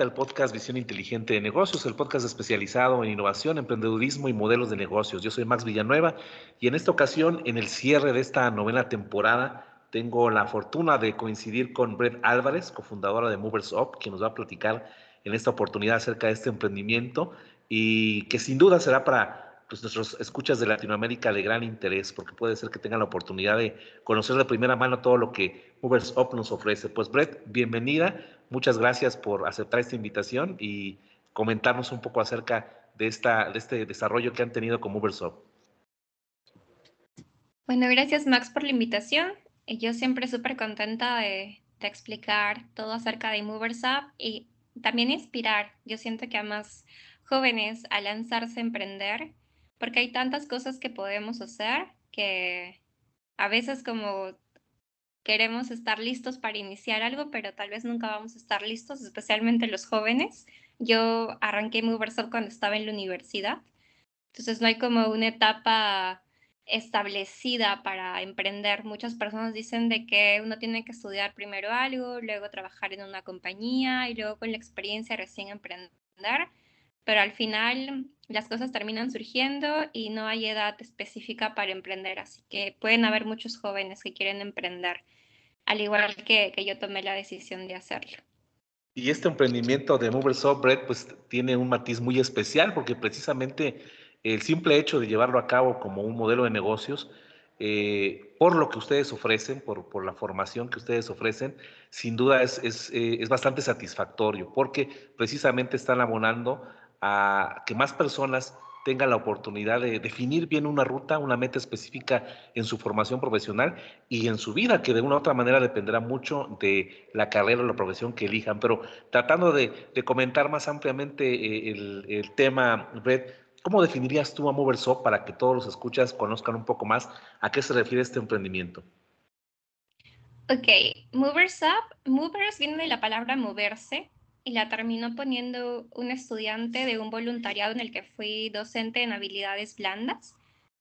al podcast Visión Inteligente de Negocios, el podcast especializado en innovación, emprendedurismo y modelos de negocios. Yo soy Max Villanueva y en esta ocasión, en el cierre de esta novena temporada, tengo la fortuna de coincidir con Brett Álvarez, cofundadora de Movers Up, quien nos va a platicar en esta oportunidad acerca de este emprendimiento y que sin duda será para pues, nuestros escuchas de Latinoamérica de gran interés, porque puede ser que tengan la oportunidad de conocer de primera mano todo lo que Movers Up nos ofrece. Pues Brett, bienvenida. Muchas gracias por aceptar esta invitación y comentarnos un poco acerca de, esta, de este desarrollo que han tenido con Ubersoft. Bueno, gracias Max por la invitación. Yo siempre súper contenta de, de, explicar todo acerca de Moversap y también inspirar. Yo siento que a más jóvenes a lanzarse a emprender, porque hay tantas cosas que podemos hacer que a veces como queremos estar listos para iniciar algo, pero tal vez nunca vamos a estar listos, especialmente los jóvenes. Yo arranqué Moversop cuando estaba en la universidad, entonces no hay como una etapa establecida para emprender. Muchas personas dicen de que uno tiene que estudiar primero algo, luego trabajar en una compañía y luego con la experiencia recién emprender, pero al final las cosas terminan surgiendo y no hay edad específica para emprender, así que pueden haber muchos jóvenes que quieren emprender, al igual que, que yo tomé la decisión de hacerlo. Y este emprendimiento de Moversoft Bread pues tiene un matiz muy especial porque precisamente el simple hecho de llevarlo a cabo como un modelo de negocios, eh, por lo que ustedes ofrecen, por, por, la formación que ustedes ofrecen, sin duda es, es, eh, es bastante satisfactorio porque precisamente están abonando a que más personas tengan la oportunidad de definir bien una ruta, una meta específica en su formación profesional y en su vida, que de una u otra manera dependerá mucho de la carrera o la profesión que elijan. Pero tratando de, comentar más ampliamente eh, el, tema, Red, ¿cómo definirías tú a Moverso para que todos los escuchas conozcan un poco más a qué se refiere este emprendimiento? Ok, Movers Up, Movers viene de la palabra moverse, y la terminó poniendo un estudiante de un voluntariado en el que fui docente en habilidades blandas.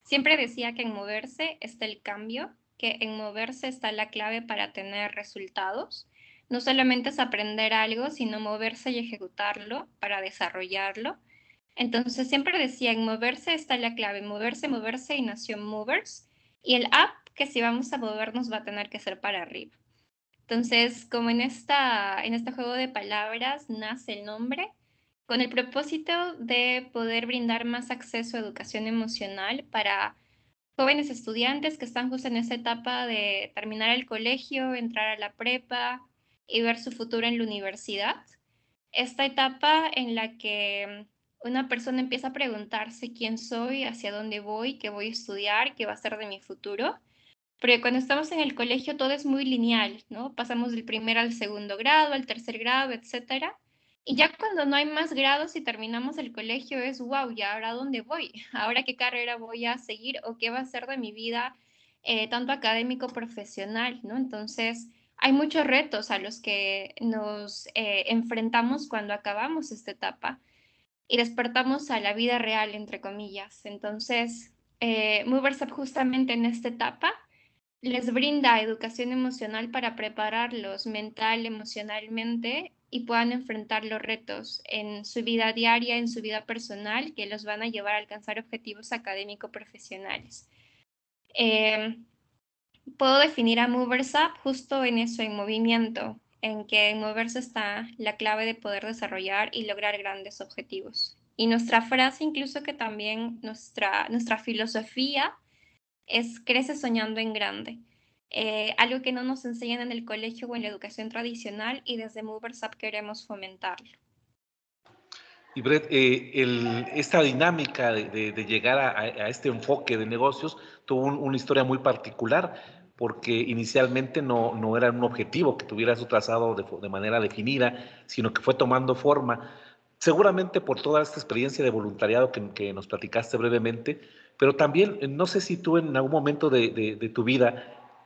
Siempre decía que en moverse está el cambio, que en moverse está la clave para tener resultados. No solamente es aprender algo, sino moverse y ejecutarlo para desarrollarlo. Entonces siempre decía, en moverse está la clave, moverse, moverse y nació Movers. Y el app que si vamos a movernos va a tener que ser para arriba. Entonces, como en, esta, en este juego de palabras nace el nombre, con el propósito de poder brindar más acceso a educación emocional para jóvenes estudiantes que están justo en esa etapa de terminar el colegio, entrar a la prepa y ver su futuro en la universidad. Esta etapa en la que una persona empieza a preguntarse quién soy, hacia dónde voy, qué voy a estudiar, qué va a ser de mi futuro porque cuando estamos en el colegio todo es muy lineal, ¿no? Pasamos del primer al segundo grado, al tercer grado, etcétera. Y ya cuando no hay más grados y terminamos el colegio es, wow, ¿y ahora dónde voy? ¿Ahora qué carrera voy a seguir o qué va a ser de mi vida, eh, tanto académico profesional, ¿no? Entonces, hay muchos retos a los que nos eh, enfrentamos cuando acabamos esta etapa y despertamos a la vida real, entre comillas. Entonces, eh, Moversap justamente en esta etapa les brinda educación emocional para prepararlos mental, emocionalmente y puedan enfrentar los retos en su vida diaria, en su vida personal, que los van a llevar a alcanzar objetivos académico-profesionales. Em, puedo definir a Movers Up justo en eso, en movimiento, en que en moverse está la clave de poder desarrollar y lograr grandes objetivos. Y nuestra frase, incluso que también nuestra, nuestra filosofía, es crece soñando en grande. Eh, algo que no nos enseñan en el colegio o en la educación tradicional y desde Movers Up queremos fomentarlo. Y Brett, eh, esta dinámica de, llegar a, este enfoque de negocios tuvo una historia muy particular porque inicialmente no, no era un objetivo que tuviera su trazado de, manera definida, sino que fue tomando forma. Seguramente por toda esta experiencia de voluntariado que, que nos platicaste brevemente, pero también, no sé si tú en algún momento de, tu vida,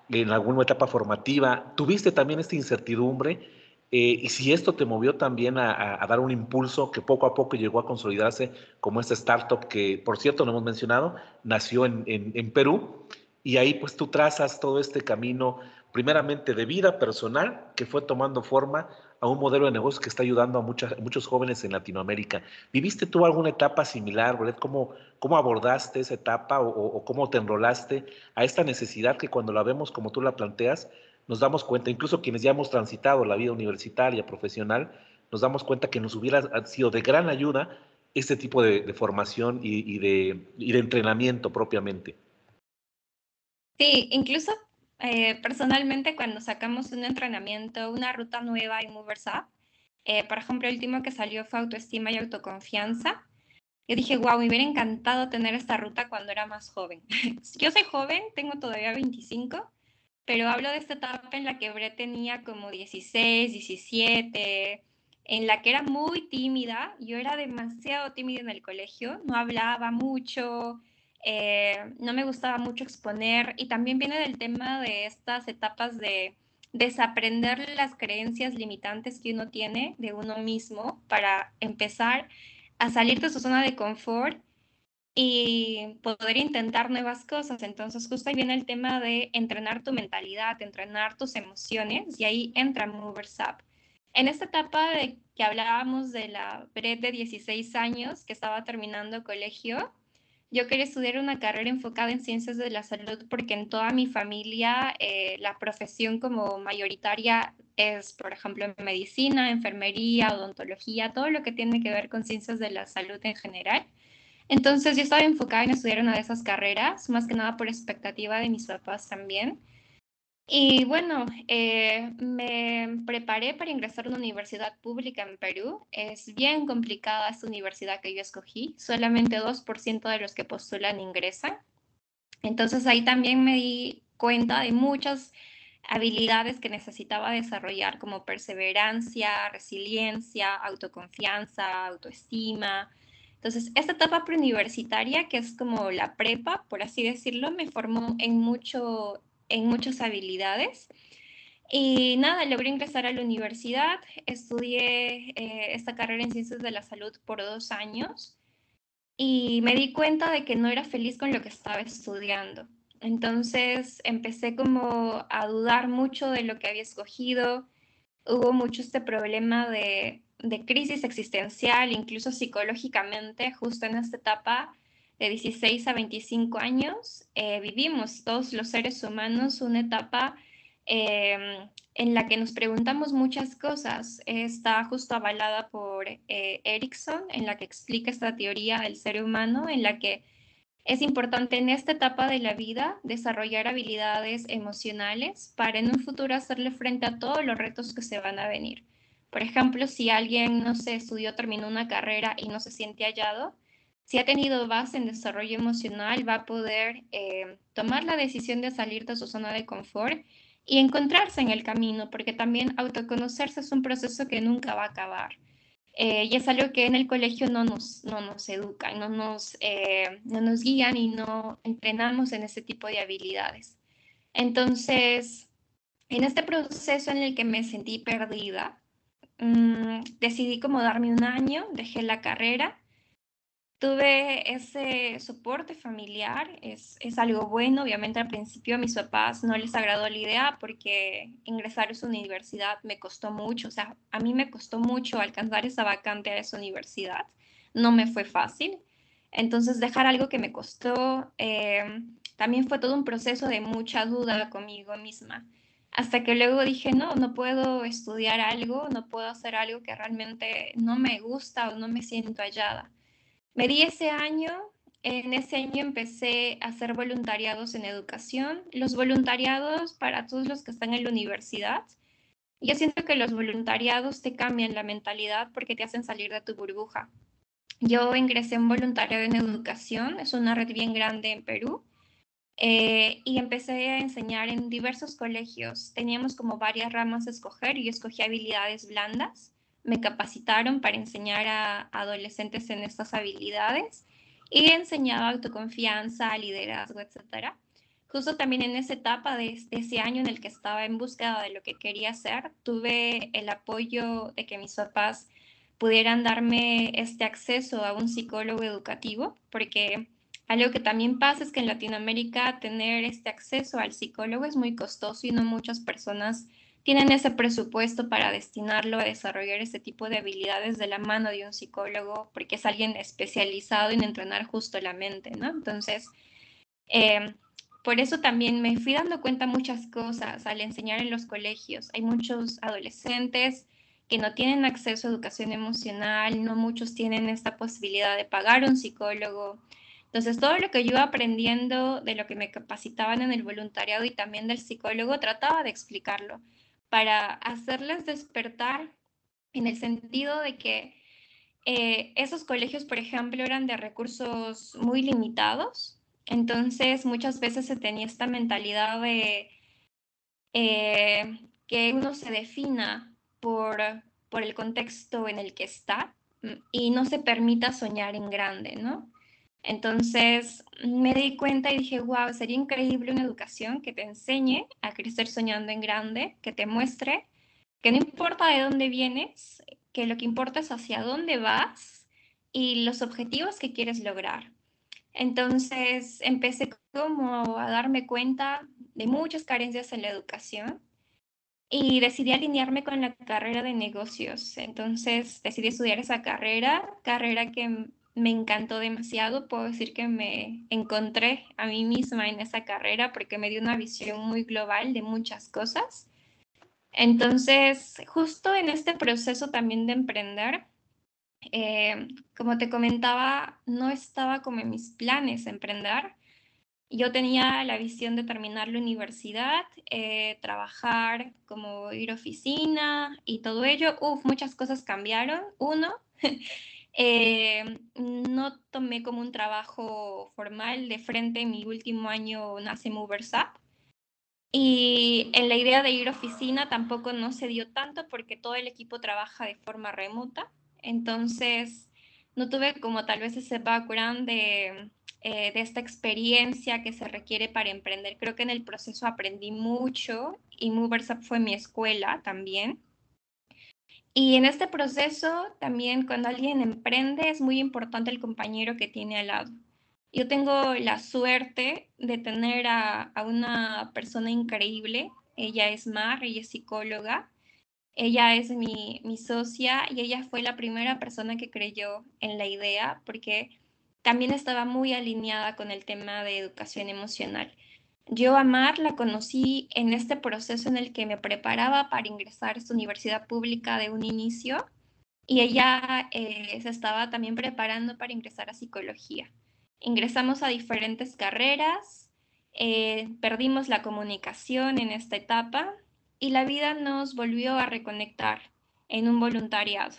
en alguna etapa formativa, tuviste también esta incertidumbre eh, y si esto te movió también a, dar un impulso que poco a poco llegó a consolidarse como esta startup que, por cierto, no hemos mencionado, nació en, en Perú y ahí pues tú trazas todo este camino primeramente de vida personal que fue tomando forma a un modelo de negocio que está ayudando a muchos jóvenes en Latinoamérica. ¿Viviste tú alguna etapa similar? ¿Cómo, cómo abordaste esa etapa o, cómo te enrolaste a esta necesidad que cuando la vemos como tú la planteas, nos damos cuenta, incluso quienes ya hemos transitado la vida universitaria, profesional, nos damos cuenta que nos hubiera sido de gran ayuda este tipo de, formación y, de, y de entrenamiento propiamente. Sí, incluso eh, personalmente cuando sacamos un entrenamiento, una ruta nueva en Moversap, eh, por ejemplo, el último que salió fue autoestima y autoconfianza. Yo dije, wow, me hubiera encantado tener esta ruta cuando era más joven. Yo soy joven, tengo todavía 25, pero hablo de esta etapa en la que Brett tenía como 16, 17, en la que era muy tímida. Yo era demasiado tímida en el colegio, no hablaba mucho, eh, no me gustaba mucho exponer y también viene del tema de estas etapas de desaprender las creencias limitantes que uno tiene de uno mismo para empezar a salir de su zona de confort y poder intentar nuevas cosas. Entonces, justo ahí viene el tema de entrenar tu mentalidad, entrenar tus emociones y ahí entra Movers Up. En esta etapa que hablábamos de la Bret de 16 años que estaba terminando colegio, yo quería estudiar una carrera enfocada en ciencias de la salud porque en toda mi familia eh, la profesión como mayoritaria es, por ejemplo, medicina, enfermería, odontología, todo lo que tiene que ver con ciencias de la salud en general. Entonces yo estaba enfocada en estudiar una de esas carreras, más que nada por expectativa de mis papás también. Y bueno, eh, me preparé para ingresar a una universidad pública en Perú. Es bien complicada esta universidad que yo escogí. Solamente 2% de los que postulan ingresan. Entonces ahí también me di cuenta de muchas habilidades que necesitaba desarrollar como perseverancia, resiliencia, autoconfianza, autoestima. Entonces, esta etapa preuniversitaria, que es como la prepa, por así decirlo, me formó en mucho en muchas habilidades. Y nada, logré ingresar a la universidad, estudié eh, esta carrera en ciencias de la salud por dos años y me di cuenta de que no era feliz con lo que estaba estudiando. Entonces empecé como a dudar mucho de lo que había escogido. Hubo mucho este problema de, de crisis existencial, incluso psicológicamente, justo en esta etapa de 16 a 25 años, eh, vivimos todos los seres humanos una etapa em, en la que nos preguntamos muchas cosas. Está justo avalada por eh, Erickson, en la que explica esta teoría del ser humano, en la que es importante en esta etapa de la vida desarrollar habilidades emocionales para en un futuro hacerle frente a todos los retos que se van a venir. Por ejemplo, si alguien, no sé, estudió, terminó una carrera y no se siente hallado, si ha tenido base en desarrollo emocional, va a poder eh, tomar la decisión de salir de su zona de confort y encontrarse en el camino, porque también autoconocerse es un proceso que nunca va a acabar. Eh, y es algo que en el colegio no nos, no nos educan, no nos, eh, no nos guían y no entrenamos en ese tipo de habilidades. Entonces, en este proceso en el que me sentí perdida, mm, decidí como darme un año, dejé la carrera tuve ese soporte familiar, es, es, algo bueno. Obviamente al principio a mis papás no les agradó la idea porque ingresar a esa universidad me costó mucho, o sea, a mí me costó mucho alcanzar esa vacante a esa universidad, no me fue fácil. Entonces dejar algo que me costó eh, también fue todo un proceso de mucha duda conmigo misma. Hasta que luego dije, no, no puedo estudiar algo, no puedo hacer algo que realmente no me gusta o no me siento hallada. Me di ese año, en ese año empecé a hacer voluntariados en educación. Los voluntariados para todos los que están en la universidad. Yo siento que los voluntariados te cambian la mentalidad porque te hacen salir de tu burbuja. Yo ingresé en voluntariado en educación, es una red bien grande en Perú, eh, y empecé a enseñar en diversos colegios. Teníamos como varias ramas a escoger y yo escogí habilidades blandas me capacitaron para enseñar a adolescentes en estas habilidades y he enseñado autoconfianza, liderazgo, etcétera. Justo también en esa etapa de, ese año en el que estaba en búsqueda de lo que quería hacer, tuve el apoyo de que mis papás pudieran darme este acceso a un psicólogo educativo, porque algo que también pasa es que en Latinoamérica tener este acceso al psicólogo es muy costoso y no muchas personas tienen ese presupuesto para destinarlo a desarrollar ese tipo de habilidades de la mano de un psicólogo, porque es alguien especializado en entrenar justo la mente, ¿no? Entonces, eh, por eso también me fui dando cuenta muchas cosas al enseñar en los colegios. Hay muchos adolescentes que no tienen acceso a educación emocional, no muchos tienen esta posibilidad de pagar un psicólogo. Entonces, todo lo que yo iba aprendiendo de lo que me capacitaban en el voluntariado y también del psicólogo, trataba de explicarlo para hacerles despertar en el sentido de que eh, esos colegios, por ejemplo, eran de recursos muy limitados, entonces muchas veces se tenía esta mentalidad de eh, que uno se defina por, por el contexto en el que está mm, y no se permita soñar en grande, ¿no? Entonces me di cuenta y dije, wow, sería increíble una educación que te enseñe a crecer soñando en grande, que te muestre que no importa de dónde vienes, que lo que importa es hacia dónde vas y los objetivos que quieres lograr. Entonces empecé como a darme cuenta de muchas carencias en la educación y decidí alinearme con la carrera de negocios. Entonces decidí estudiar esa carrera, carrera que me encantó demasiado. Puedo decir que me encontré a mí misma en esa carrera porque me dio una visión muy global de muchas cosas. Entonces, justo en este proceso también de emprender, eh, como te comentaba, no estaba como en mis planes emprender. Yo tenía la visión de terminar la universidad, eh, trabajar, como ir a oficina y todo ello. Uf, muchas cosas cambiaron. Uno, Eh, no tomé como un trabajo formal. De frente, en mi último año nace MoversUp. Y en la idea de ir a oficina tampoco no se dio tanto porque todo el equipo trabaja de forma remota. Entonces, no tuve como tal vez ese background de, eh, de esta experiencia que se requiere para emprender. Creo que en el proceso aprendí mucho y MoversUp fue mi escuela también. Y en este proceso también cuando alguien emprende es muy importante el compañero que tiene al lado. Yo tengo la suerte de tener a, una persona increíble. Ella es Mar, ella es psicóloga. Ella es mi, mi socia y ella fue la primera persona que creyó en la idea porque también estaba muy alineada con el tema de educación emocional. Yo a Mar la conocí en este proceso en el que me preparaba para ingresar a esta universidad pública de un inicio y ella eh, se estaba también preparando para ingresar a psicología. Ingresamos a diferentes carreras, eh, perdimos la comunicación en esta etapa y la vida nos volvió a reconectar en un voluntariado.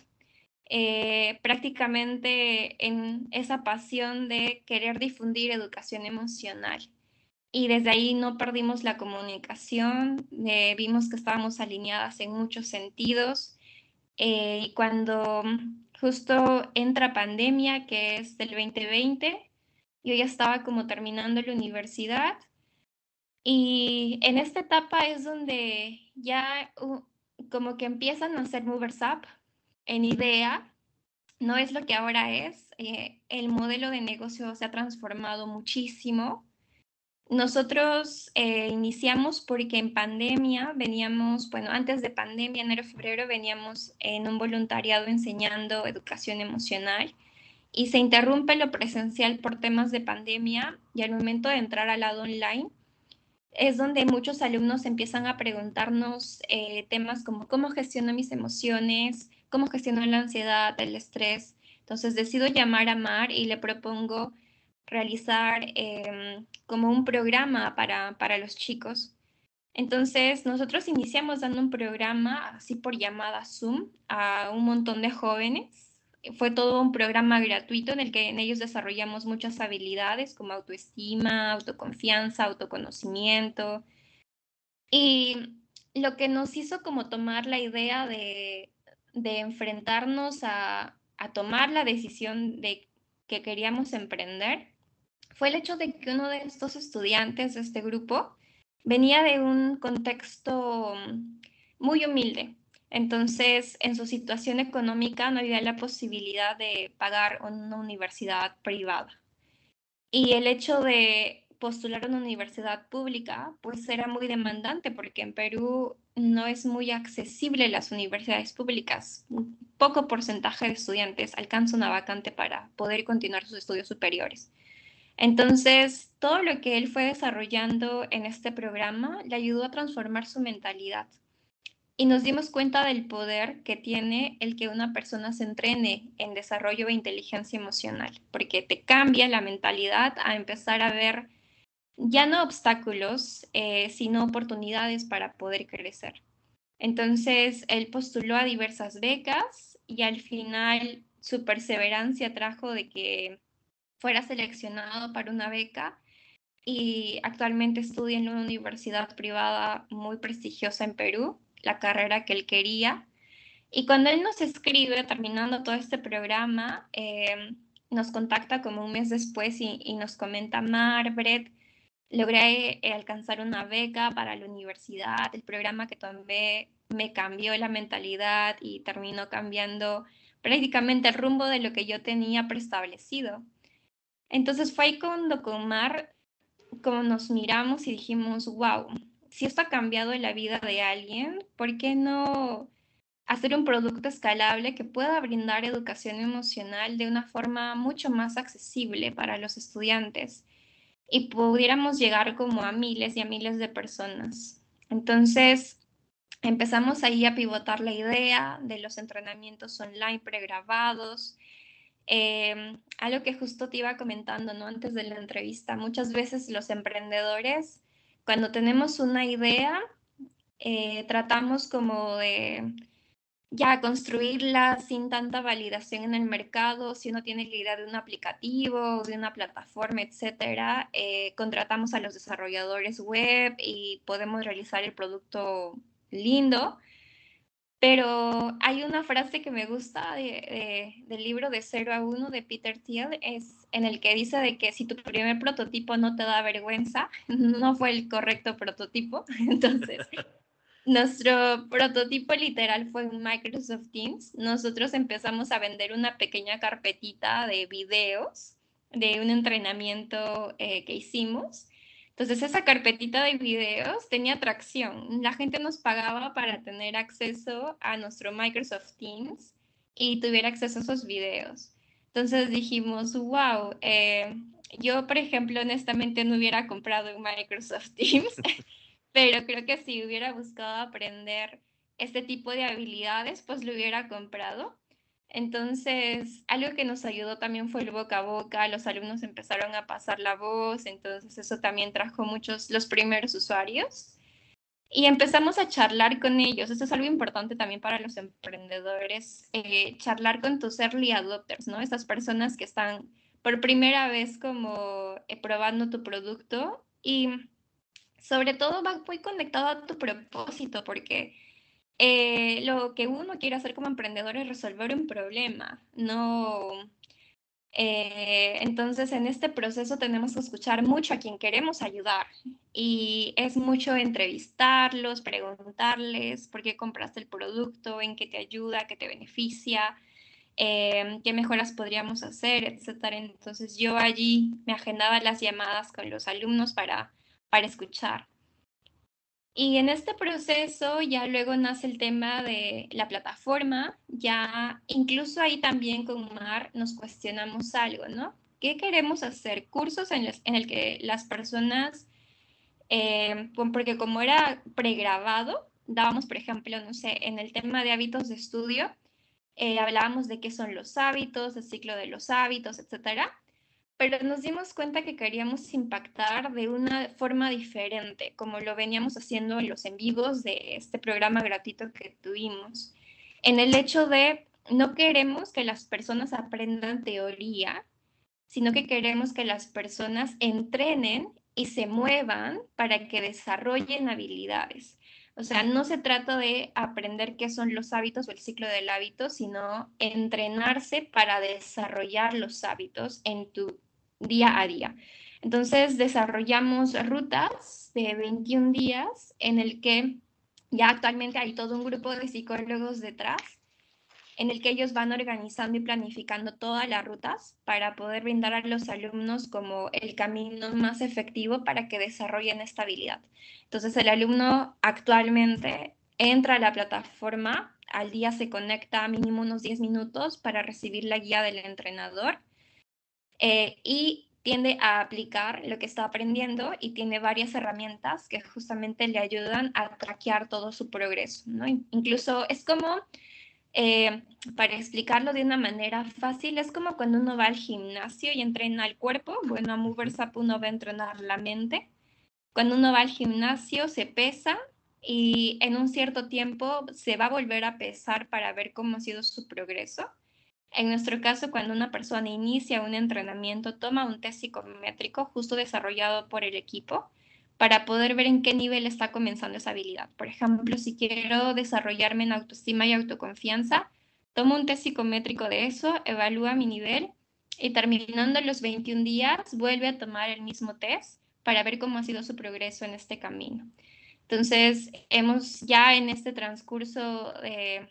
Eh, prácticamente en esa pasión de querer difundir educación emocional y desde ahí no perdimos la comunicación, eh, vimos que estábamos alineadas en muchos sentidos eh, y cuando justo entra pandemia, que es del 2020, yo ya estaba como terminando la universidad y en esta etapa es donde ya como que empiezan a hacer movers up en idea, no es lo que ahora es, eh, el modelo de negocio se ha transformado muchísimo nosotros eh, iniciamos porque en pandemia veníamos, bueno, antes de pandemia, enero, febrero, veníamos en un voluntariado enseñando educación emocional y se interrumpe lo presencial por temas de pandemia y al momento de entrar al lado online es donde muchos alumnos empiezan a preguntarnos eh, temas como cómo gestiono mis emociones, cómo gestiono la ansiedad, el estrés. Entonces decido llamar a Mar y le propongo realizar em, como un programa para, para los chicos. Entonces, nosotros iniciamos dando un programa así por llamada Zoom a un montón de jóvenes. Fue todo un programa gratuito en el que en ellos desarrollamos muchas habilidades como autoestima, autoconfianza, autoconocimiento. Y lo que nos hizo como tomar la idea de, de enfrentarnos a, a tomar la decisión de que queríamos emprender fue el hecho de que uno de estos estudiantes de este grupo venía de un contexto mm, muy humilde. Entonces, en su situación económica no había la posibilidad de pagar una universidad privada. Y el hecho de postular a una universidad pública, pues era muy demandante porque en Perú no es muy accesible las universidades públicas. Un poco porcentaje de estudiantes alcanza una vacante para poder continuar sus estudios superiores. Entonces, todo lo que él fue desarrollando en este programa le ayudó a transformar su mentalidad. Y nos dimos cuenta del poder que tiene el que una persona se entrene en desarrollo de inteligencia emocional, porque te cambia la mentalidad a empezar a ver ya no obstáculos, eh, sino oportunidades para poder crecer. Entonces, él postuló a diversas becas y al final su perseverancia trajo de que fuera seleccionado para una beca y actualmente estudia en una universidad privada muy prestigiosa en Perú, la carrera que él quería. Y cuando él nos escribe, terminando todo este programa, eh, nos contacta como un mes después y, nos comenta, Mar, Brett, logré eh, alcanzar una beca para la universidad, el programa que tomé me cambió la mentalidad y terminó cambiando prácticamente el rumbo de lo que yo tenía preestablecido. Entonces fue ahí cuando con Mar, como nos miramos y dijimos, wow, si esto ha cambiado la vida de alguien, ¿por qué no hacer un producto escalable que pueda brindar educación emocional de una forma mucho más accesible para los estudiantes? y pudiéramos llegar como a miles y a miles de personas. Entonces, empezamos ahí a pivotar la idea de los entrenamientos online pregrabados. Eh, algo que justo te iba comentando ¿no? antes de la entrevista, muchas veces los emprendedores, cuando tenemos una idea, eh, tratamos como de ya construirla sin tanta validación en el mercado, si uno tiene la idea de un aplicativo, de una plataforma, etcétera, eh, contratamos a los desarrolladores web y podemos realizar el producto lindo. Pero hay una frase que me gusta del libro de 0 a 1 de Peter Thiel, es en el que dice de que si tu primer prototipo no te da vergüenza, no fue el correcto prototipo. Entonces, nuestro prototipo literal fue un Microsoft Teams. Nosotros empezamos a vender una pequeña carpetita de videos de un entrenamiento eh, que hicimos. Entonces esa carpetita de videos tenía tracción. La gente nos pagaba para tener acceso a nuestro Microsoft Teams y tuviera acceso a esos videos. Entonces dijimos, wow, eh, yo por ejemplo honestamente no hubiera comprado un Microsoft Teams pero creo que si hubiera buscado aprender este tipo de habilidades, pues lo hubiera comprado. Entonces, algo que nos ayudó también fue el boca a boca, los alumnos empezaron a pasar la voz, entonces eso también trajo muchos, los primeros usuarios. Y empezamos a charlar con ellos. Esto es algo importante también para los emprendedores, eh, charlar con tus early adopters, ¿no? Estas personas que están por primera vez como eh, probando tu producto y sobre todo va muy conectado a tu propósito, porque eh, lo que uno quiere hacer como emprendedor es resolver un problema, no... Eh, entonces, en este proceso tenemos que escuchar mucho a quien queremos ayudar y es mucho entrevistarlos, preguntarles por qué compraste el producto, en qué te ayuda, qué te beneficia, eh, qué mejoras podríamos hacer, etcétera. Entonces, yo allí me agendaba las llamadas con los alumnos para para escuchar. Y en este proceso ya luego nace el tema de la plataforma, ya incluso ahí también con Mar nos cuestionamos algo, ¿no? ¿Qué queremos hacer? Cursos en, los, en el que las personas, eh, porque como era pregrabado, dábamos, por ejemplo, no sé, en el tema de hábitos de estudio, eh, hablábamos de qué son los hábitos, el ciclo de los hábitos, etcétera pero nos dimos cuenta que queríamos impactar de una forma diferente, como lo veníamos haciendo en los en vivos de este programa gratuito que tuvimos, en el hecho de no queremos que las personas aprendan teoría, sino que queremos que las personas entrenen y se muevan para que desarrollen habilidades. O sea, no se trata de aprender qué son los hábitos o el ciclo del hábito, sino entrenarse para desarrollar los hábitos en tu día a día. Entonces desarrollamos rutas de 21 días en el que ya actualmente hay todo un grupo de psicólogos detrás en el que ellos van organizando y planificando todas las rutas para poder brindar a los alumnos como el camino más efectivo para que desarrollen esta habilidad. Entonces el alumno actualmente entra a la plataforma, al día se conecta mínimo unos 10 minutos para recibir la guía del entrenador eh, y tiende a aplicar lo que está aprendiendo y tiene varias herramientas que justamente le ayudan a traquear todo su progreso. ¿no? Incluso es como eh, para explicarlo de una manera fácil, es como cuando uno va al gimnasio y entrena el cuerpo. Bueno, a Movers Up uno va a entrenar la mente. Cuando uno va al gimnasio se pesa y en un cierto tiempo se va a volver a pesar para ver cómo ha sido su progreso. En nuestro caso, cuando una persona inicia un entrenamiento, toma un test psicométrico justo desarrollado por el equipo para poder ver en qué nivel está comenzando esa habilidad. Por ejemplo, si quiero desarrollarme en autoestima y autoconfianza, tomo un test psicométrico de eso, evalúa mi nivel y terminando los 21 días vuelve a tomar el mismo test para ver cómo ha sido su progreso en este camino. Entonces, hemos ya en este transcurso de,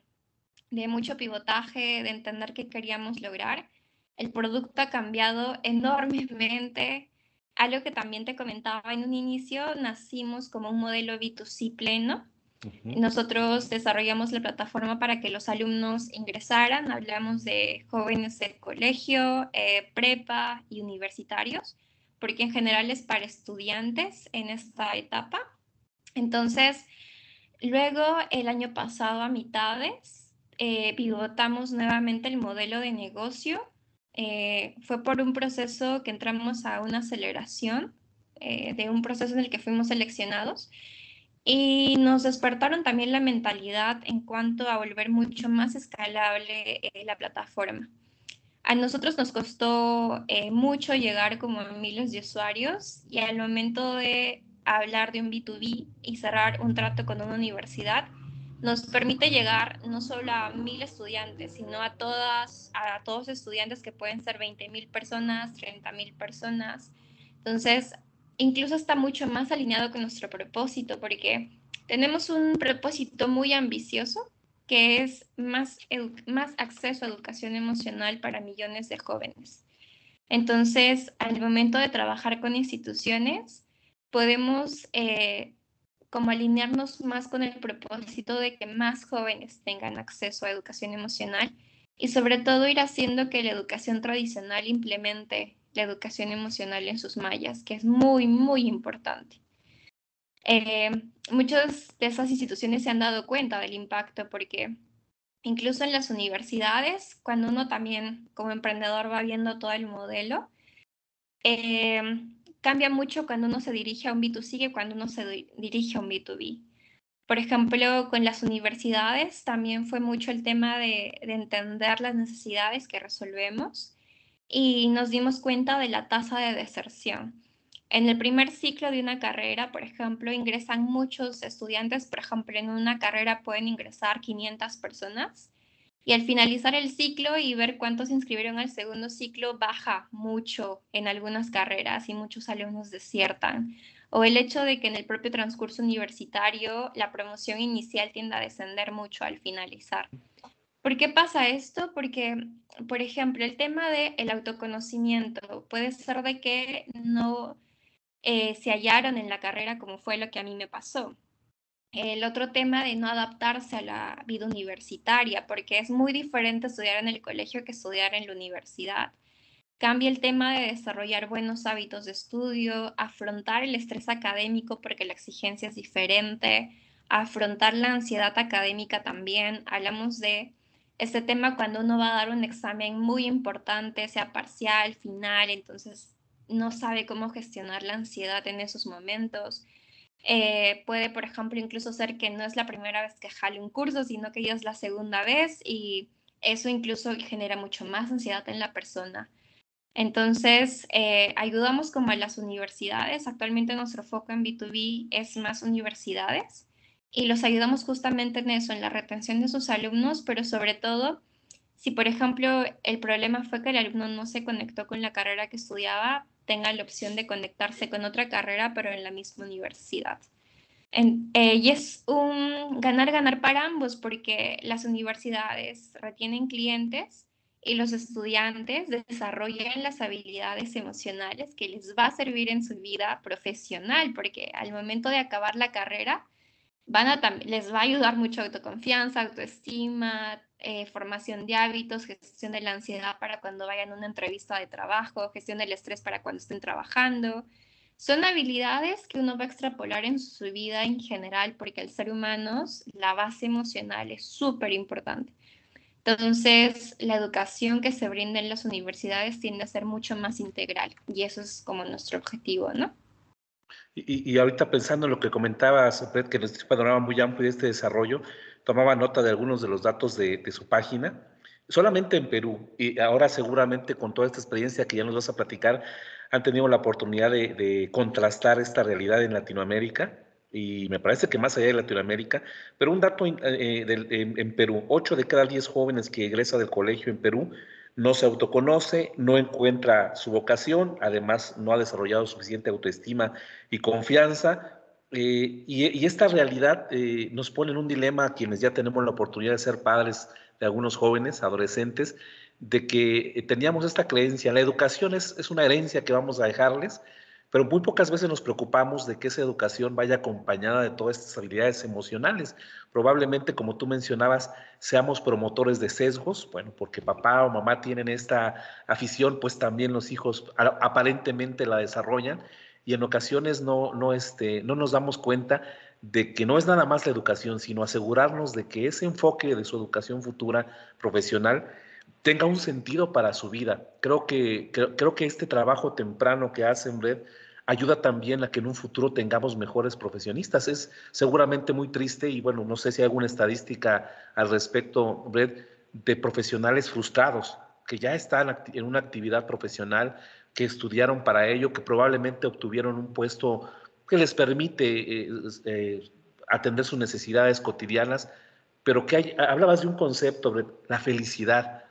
de mucho pivotaje, de entender qué queríamos lograr, el producto ha cambiado enormemente algo que también te comentaba en un inicio, nacimos como un modelo B2C pleno. Nosotros desarrollamos la plataforma para que los alumnos ingresaran. Hablamos de jóvenes de colegio, eh, prepa y universitarios, porque en general es para estudiantes en esta etapa. Entonces, luego el año pasado a mitades, eh, pivotamos nuevamente el modelo de negocio eh, fue por un proceso que entramos a una aceleración eh, de un proceso en el que fuimos seleccionados y nos despertaron también la mentalidad en cuanto a volver mucho más escalable la plataforma. A nosotros nos costó mucho llegar como a miles de usuarios y al momento de hablar de un B2B y cerrar un trato con una universidad, nos permite llegar no solo a mil estudiantes, sino a todas, a todos estudiantes que pueden ser 20 mil personas, 30 mil personas. Entonces, incluso está mucho más alineado con nuestro propósito, porque tenemos un propósito muy ambicioso, que es más, más acceso a educación emocional para millones de jóvenes. Entonces, al momento de trabajar con instituciones, podemos eh, como alinearnos más con el propósito de que más jóvenes tengan acceso a educación emocional y sobre todo ir haciendo que la educación tradicional implemente la educación emocional en sus mallas, que es muy, muy importante. Eh, muchas de esas instituciones se han dado cuenta del impacto porque incluso en las universidades, cuando uno también como emprendedor va viendo todo el modelo, eh, cambia mucho cuando uno se dirige a un B2C que cuando uno se dirige a un B2B. Por ejemplo, con las universidades también fue mucho el tema de, entender las necesidades que resolvemos y nos dimos cuenta de la tasa de deserción. En el primer ciclo de una carrera, por ejemplo, ingresan muchos estudiantes, por ejemplo, en una carrera pueden ingresar 500 personas y al finalizar el ciclo y ver cuántos se inscribieron al segundo ciclo baja mucho en algunas carreras y muchos alumnos desiertan. O el hecho de que en el propio transcurso universitario la promoción inicial tiende a descender mucho al finalizar. ¿Por qué pasa esto? Porque, por ejemplo, el tema del autoconocimiento puede ser de que no eh, se hallaron en la carrera como fue lo que a mí me pasó el otro tema de no adaptarse a la vida universitaria, porque es muy diferente estudiar en el colegio que estudiar en la universidad. Cambia el tema de desarrollar buenos hábitos de estudio, afrontar el estrés académico porque la exigencia es diferente, afrontar la ansiedad académica también. Hablamos de este tema cuando uno va a dar un examen muy importante, sea parcial, final, entonces no sabe cómo gestionar la ansiedad en esos momentos eh, puede, por ejemplo, incluso ser que no es la primera vez que jale un curso, sino que ya es la segunda vez y eso incluso genera mucho más ansiedad en la persona. Entonces, eh, ayudamos como a las universidades. Actualmente nuestro foco en B2B es más universidades y los ayudamos justamente en eso, en la retención de sus alumnos, pero sobre todo, si por ejemplo el problema fue que el alumno no se conectó con la carrera que estudiaba, tengan la opción de conectarse con otra carrera, pero en la misma universidad. Eh, y es un ganar-ganar para ambos porque las universidades retienen clientes y los estudiantes desarrollan las habilidades emocionales que les va a servir en su vida profesional, porque al momento de acabar la carrera van a les va a ayudar mucho autoconfianza, autoestima, eh, formación de hábitos, gestión de la ansiedad para cuando vayan a una entrevista de trabajo, gestión del estrés para cuando estén trabajando, son habilidades que uno va a extrapolar en su vida en general, porque el ser humano, la base emocional es súper importante. Entonces, la educación que se brinda en las universidades tiende a ser mucho más integral y eso es como nuestro objetivo, ¿no? Y, ahorita pensando en lo que comentabas, Fred, que nos panorama muy amplio de este desarrollo, tomaba nota de algunos de los datos de, su página solamente en Perú, y ahora seguramente con toda esta experiencia que ya nos vas a platicar, han tenido la oportunidad de, contrastar esta realidad en Latinoamérica y me parece que más allá de Latinoamérica, pero un dato eh, en, Perú, 8 de cada 10 jóvenes que egresa del colegio en Perú no se autoconoce, no encuentra su vocación, además no ha desarrollado suficiente autoestima y confianza. Eh, y, esta realidad eh, nos pone en un dilema a quienes ya tenemos la oportunidad de ser padres de algunos jóvenes, adolescentes, de que eh, teníamos esta creencia. La educación es, es, una herencia que vamos a dejarles, pero muy pocas veces nos preocupamos de que esa educación vaya acompañada de todas estas habilidades emocionales. Probablemente, como tú mencionabas, seamos promotores de sesgos, bueno, porque papá o mamá tienen esta afición, pues también los hijos aparentemente la desarrollan y en ocasiones no, no, este, no nos damos cuenta de que no es nada más la educación, sino asegurarnos de que ese enfoque de su educación futura profesional tenga un sentido para su vida. Creo que, creo, que este trabajo temprano que hacen, Brett, ayuda también a que en un futuro tengamos mejores profesionistas. Es seguramente muy triste y bueno, no sé si hay alguna estadística al respecto, Brett, de profesionales frustrados que ya están en una actividad profesional, que estudiaron para ello, que probablemente obtuvieron un puesto que les permite eh, eh, atender sus necesidades cotidianas, pero que hay, hablabas de un concepto, la felicidad.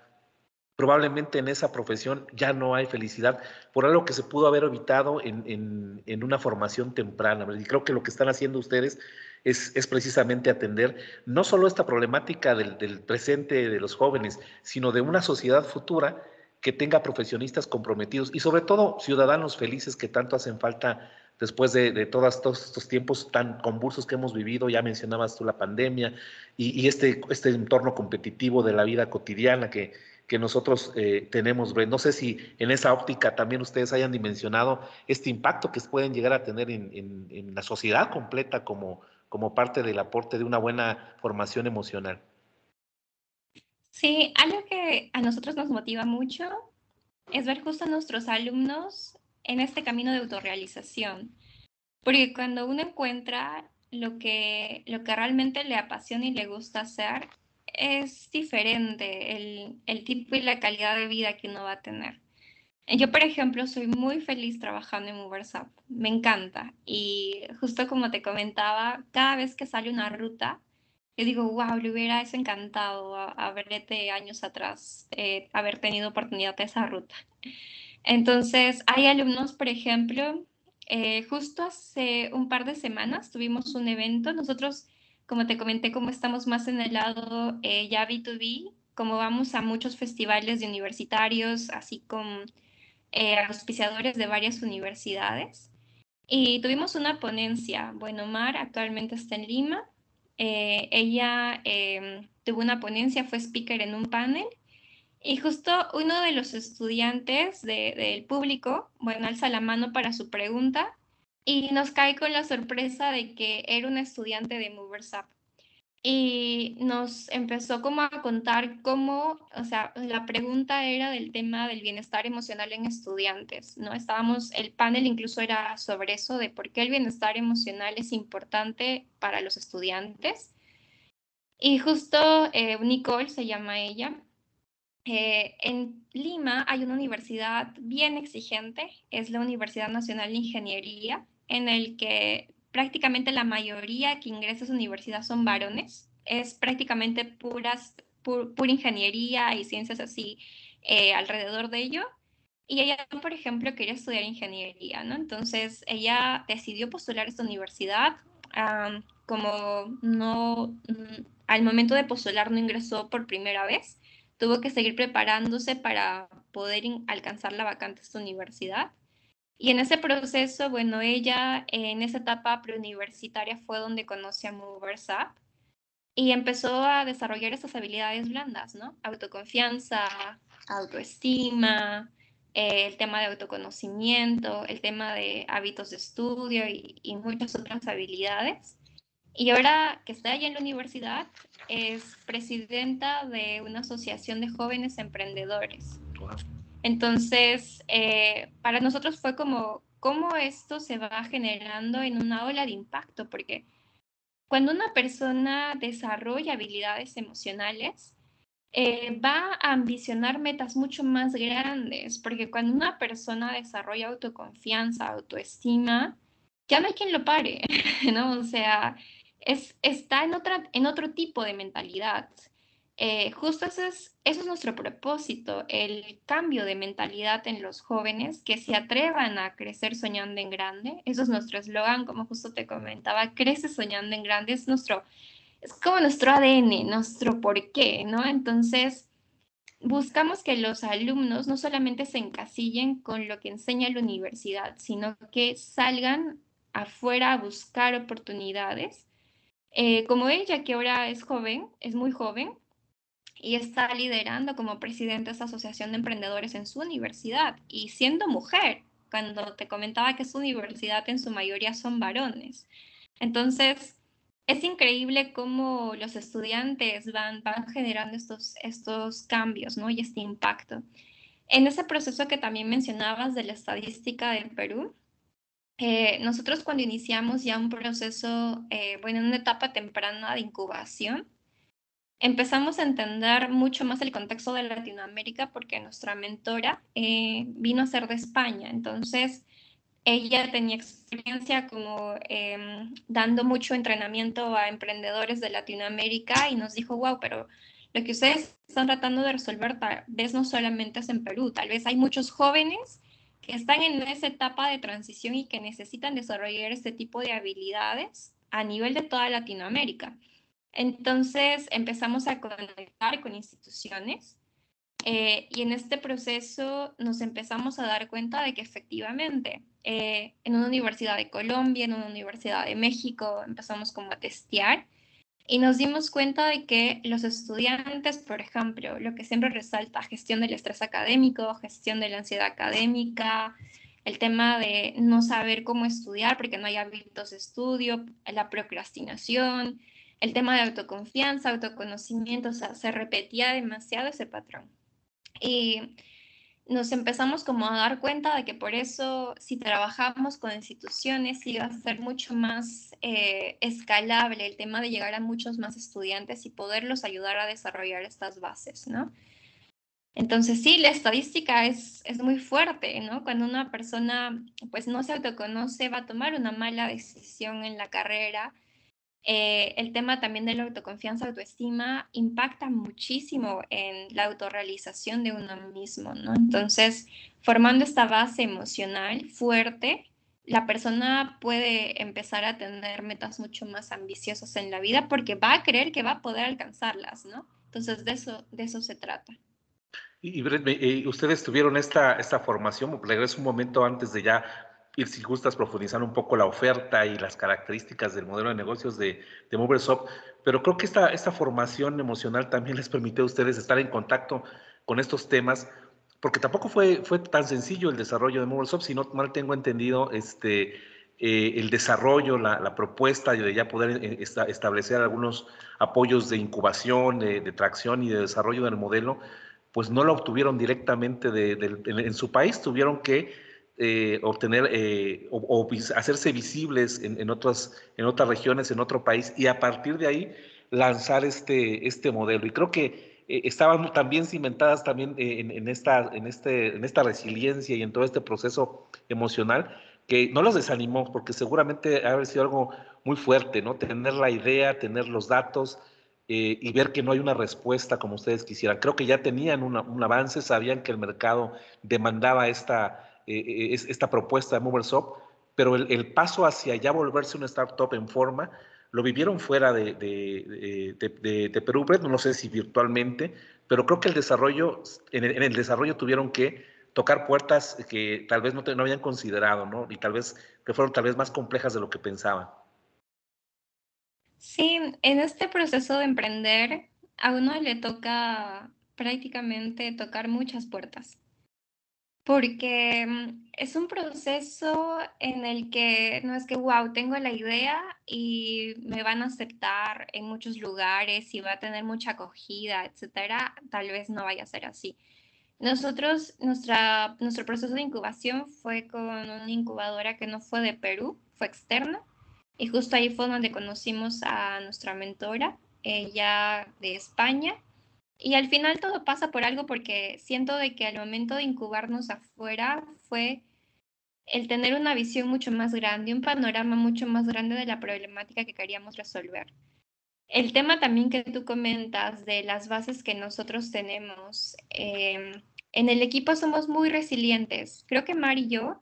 Probablemente en esa profesión ya no hay felicidad por algo que se pudo haber evitado en, una formación temprana. Y creo que lo que están haciendo ustedes es, precisamente atender no solo esta problemática del presente de los jóvenes, sino de una sociedad futura que tenga profesionistas comprometidos y sobre todo ciudadanos felices que tanto hacen falta después de, todos, estos tiempos tan convulsos que hemos vivido, ya mencionabas tú la pandemia y, este, este entorno competitivo de la vida cotidiana que, que nosotros eh, tenemos. No sé si en esa óptica también ustedes hayan dimensionado este impacto que pueden llegar a tener en, en la sociedad completa como, como parte del aporte de una buena formación emocional. Sí, algo que a nosotros nos motiva mucho es ver justo a nuestros alumnos en este camino de autorrealización. Porque cuando uno encuentra lo que, lo que realmente le apasiona y le gusta hacer, es diferente el, el tipo y la calidad de vida que uno va a tener. Yo, por ejemplo, soy muy feliz trabajando en UberSap. Me encanta. Y justo como te comentaba, cada vez que sale una ruta, yo digo, wow, le hubiera encantado haberte años atrás, eh, haber tenido oportunidad de esa ruta. Entonces, hay alumnos, por ejemplo, eh, justo hace un par de semanas tuvimos un evento. Nosotros, como te comenté, como estamos más en el lado eh, ya B2B, como vamos a muchos festivales de universitarios, así como eh, auspiciadores de varias universidades. Y tuvimos una ponencia. Bueno, Mar actualmente está en Lima. Ella em, tuvo una ponencia, fue speaker en un panel y justo uno de los estudiantes del público, bueno, alza la mano para su pregunta y nos cae con la sorpresa de que era un estudiante de Movers Up. Y nos empezó como a contar cómo, o sea, la pregunta era del tema del bienestar emocional en estudiantes, ¿no? Estábamos, el panel incluso era sobre eso, de por qué el bienestar emocional es importante para los estudiantes. Y justo eh, Nicole se llama ella, eh, en Lima hay una universidad bien exigente, es la Universidad Nacional de Ingeniería, en el que prácticamente la mayoría que ingresa a esa universidad son varones. Es prácticamente puras, pura ingeniería y ciencias así eh, alrededor de ello. Y ella, por ejemplo, quería estudiar ingeniería, ¿no? Entonces ella decidió postular a esta universidad, como no, al momento de postular no ingresó por primera vez, tuvo que seguir preparándose para poder alcanzar la vacante de esta universidad. Y en ese proceso, bueno, ella en esa etapa preuniversitaria fue donde conoce a Movers Up y empezó a desarrollar esas habilidades blandas, ¿no? Autoconfianza, autoestima, eh, el tema de autoconocimiento, el tema de hábitos de estudio y, y, muchas otras habilidades. Y ahora que está allá en la universidad, es presidenta de una asociación de jóvenes emprendedores. Entonces, eh, para nosotros fue como cómo esto se va generando en una ola de impacto, porque cuando una persona desarrolla habilidades emocionales, eh, va a ambicionar metas mucho más grandes, porque cuando una persona desarrolla autoconfianza, autoestima, ya no hay quien lo pare, ¿no? O sea, es, está en, otra, en otro tipo de mentalidad. Eh, justo eso es, eso es nuestro propósito, el cambio de mentalidad en los jóvenes que se atrevan a crecer soñando en grande. Eso es nuestro eslogan, como justo te comentaba, crece soñando en grande, es nuestro, es como nuestro ADN, nuestro porqué, ¿no? Entonces, buscamos que los alumnos no solamente se encasillen con lo que enseña la universidad, sino que salgan afuera a buscar oportunidades. Eh, como ella, que ahora es joven, es muy joven, y está liderando como presidente de esta asociación de emprendedores en su universidad y siendo mujer, cuando te comentaba que su universidad en su mayoría son varones. Entonces, es increíble cómo los estudiantes van, van generando estos, estos cambios ¿no? y este impacto. En ese proceso que también mencionabas de la estadística del Perú, eh, nosotros cuando iniciamos ya un proceso, eh, bueno, en una etapa temprana de incubación, empezamos a entender mucho más el contexto de Latinoamérica porque nuestra mentora eh, vino a ser de España. Entonces, ella tenía experiencia como em, dando mucho entrenamiento a emprendedores de Latinoamérica y nos dijo, wow, pero lo que ustedes están tratando de resolver tal vez no solamente es en Perú, tal vez hay muchos jóvenes que están en esa etapa de transición y que necesitan desarrollar este tipo de habilidades a nivel de toda Latinoamérica. Entonces empezamos a conectar con instituciones eh, y en este proceso nos empezamos a dar cuenta de que efectivamente eh, en una universidad de Colombia, en una universidad de México, empezamos como a testear y nos dimos cuenta de que los estudiantes, por ejemplo, lo que siempre resalta, gestión del estrés académico, gestión de la ansiedad académica, el tema de no saber cómo estudiar porque no hay hábitos de estudio, la procrastinación, el tema de autoconfianza, autoconocimiento, o sea, se repetía demasiado ese patrón. Y nos empezamos como a dar cuenta de que por eso si trabajamos con instituciones iba a ser mucho más eh, escalable el tema de llegar a muchos más estudiantes y poderlos ayudar a desarrollar estas bases, ¿no? Entonces sí, la estadística es, es muy fuerte, ¿no? Cuando una persona pues no se autoconoce, va a tomar una mala decisión en la carrera, eh, el tema también de la autoconfianza, autoestima, impacta muchísimo en la autorrealización de uno mismo, ¿no? Entonces, formando esta base emocional fuerte, la persona puede empezar a tener metas mucho más ambiciosas en la vida porque va a creer que va a poder alcanzarlas, ¿no? Entonces, de eso, de eso se trata. Y, Brett, eh, ustedes tuvieron esta, esta formación, regreso un momento antes de ya ir, si gustas, profundizar un poco la oferta y las características del modelo de negocios de, de Moversoft, pero creo que esta, esta formación emocional también les permite a ustedes estar en contacto con estos temas, porque tampoco fue, fue tan sencillo el desarrollo de Moversoft, si no mal tengo entendido, este, eh, el desarrollo, la, propuesta de ya poder eh, establecer algunos apoyos de incubación, de, tracción y de desarrollo del modelo, pues no lo obtuvieron directamente en su país, tuvieron que eh, obtener eh, o, hacerse visibles en, otras, en otras regiones, en otro país, y a partir de ahí lanzar este, este modelo. Y creo que eh, estaban también cimentadas también en, esta, en, este, en esta resiliencia y en todo este proceso emocional que no los desanimó, porque seguramente ha sido algo muy fuerte, ¿no? Tener la idea, tener los datos y ver que no hay una respuesta como ustedes quisieran. Creo que ya tenían un avance, sabían que el mercado demandaba esta, eh, esta propuesta de Moversoft, pero el, paso hacia ya volverse una startup en forma, lo vivieron fuera de, de, Perú no sé si virtualmente, pero creo que el desarrollo, en el, desarrollo tuvieron que tocar puertas que tal vez no, no habían considerado, ¿no? Y tal vez que fueron tal vez más complejas de lo que pensaban. Sí, en este proceso de emprender, a uno le toca prácticamente tocar muchas puertas porque mm, es un proceso en el que no es que, wow, tengo la idea y me van a aceptar en muchos lugares y va a tener mucha acogida, etcétera, tal vez no vaya a ser así. Nosotros, nuestra, nuestro proceso de incubación fue con una incubadora que no fue de Perú, fue externa, y justo ahí fue donde conocimos a nuestra mentora, ella de España, y al final todo pasa por algo porque siento de que al momento de incubarnos afuera fue el tener una visión mucho más grande, un panorama mucho más grande de la problemática que queríamos resolver. El tema también que tú comentas de las bases que nosotros tenemos, em, en el equipo somos muy resilientes. Creo que Mar y yo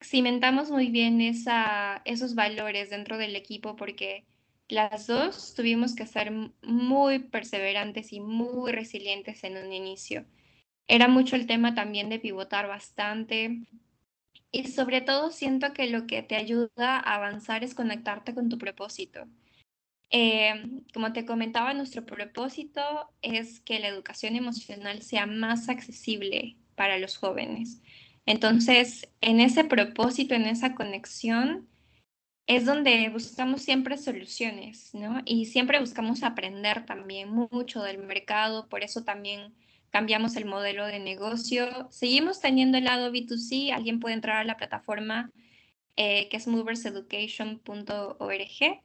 cimentamos muy bien esos valores dentro del equipo porque las dos tuvimos que ser muy perseverantes y muy resilientes en un inicio. Era mucho el tema también de pivotar bastante. Y sobre todo siento que lo que te ayuda a avanzar es conectarte con tu propósito. Eh, como te comentaba, nuestro propósito es que la educación emocional sea más accesible para los jóvenes. Entonces, en ese propósito, en esa conexión, es donde buscamos siempre soluciones, ¿no? Y siempre buscamos aprender también mucho del mercado, por eso también cambiamos el modelo de negocio. Seguimos teniendo el lado B2C, alguien puede entrar a la plataforma eh, que es moverseducation.org.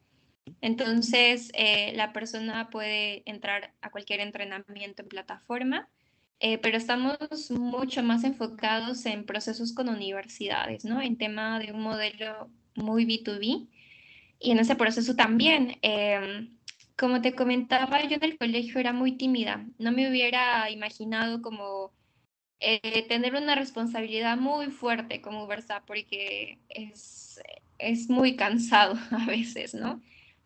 Entonces, eh, la persona puede entrar a cualquier entrenamiento en plataforma, eh, pero estamos mucho más enfocados en procesos con universidades, ¿no? En tema de un modelo muy B2B. Y en ese proceso también, em, como te comentaba, yo en el colegio era muy tímida. No me hubiera imaginado como eh, tener una responsabilidad muy fuerte como Versa, porque es, es muy cansado a veces, ¿no?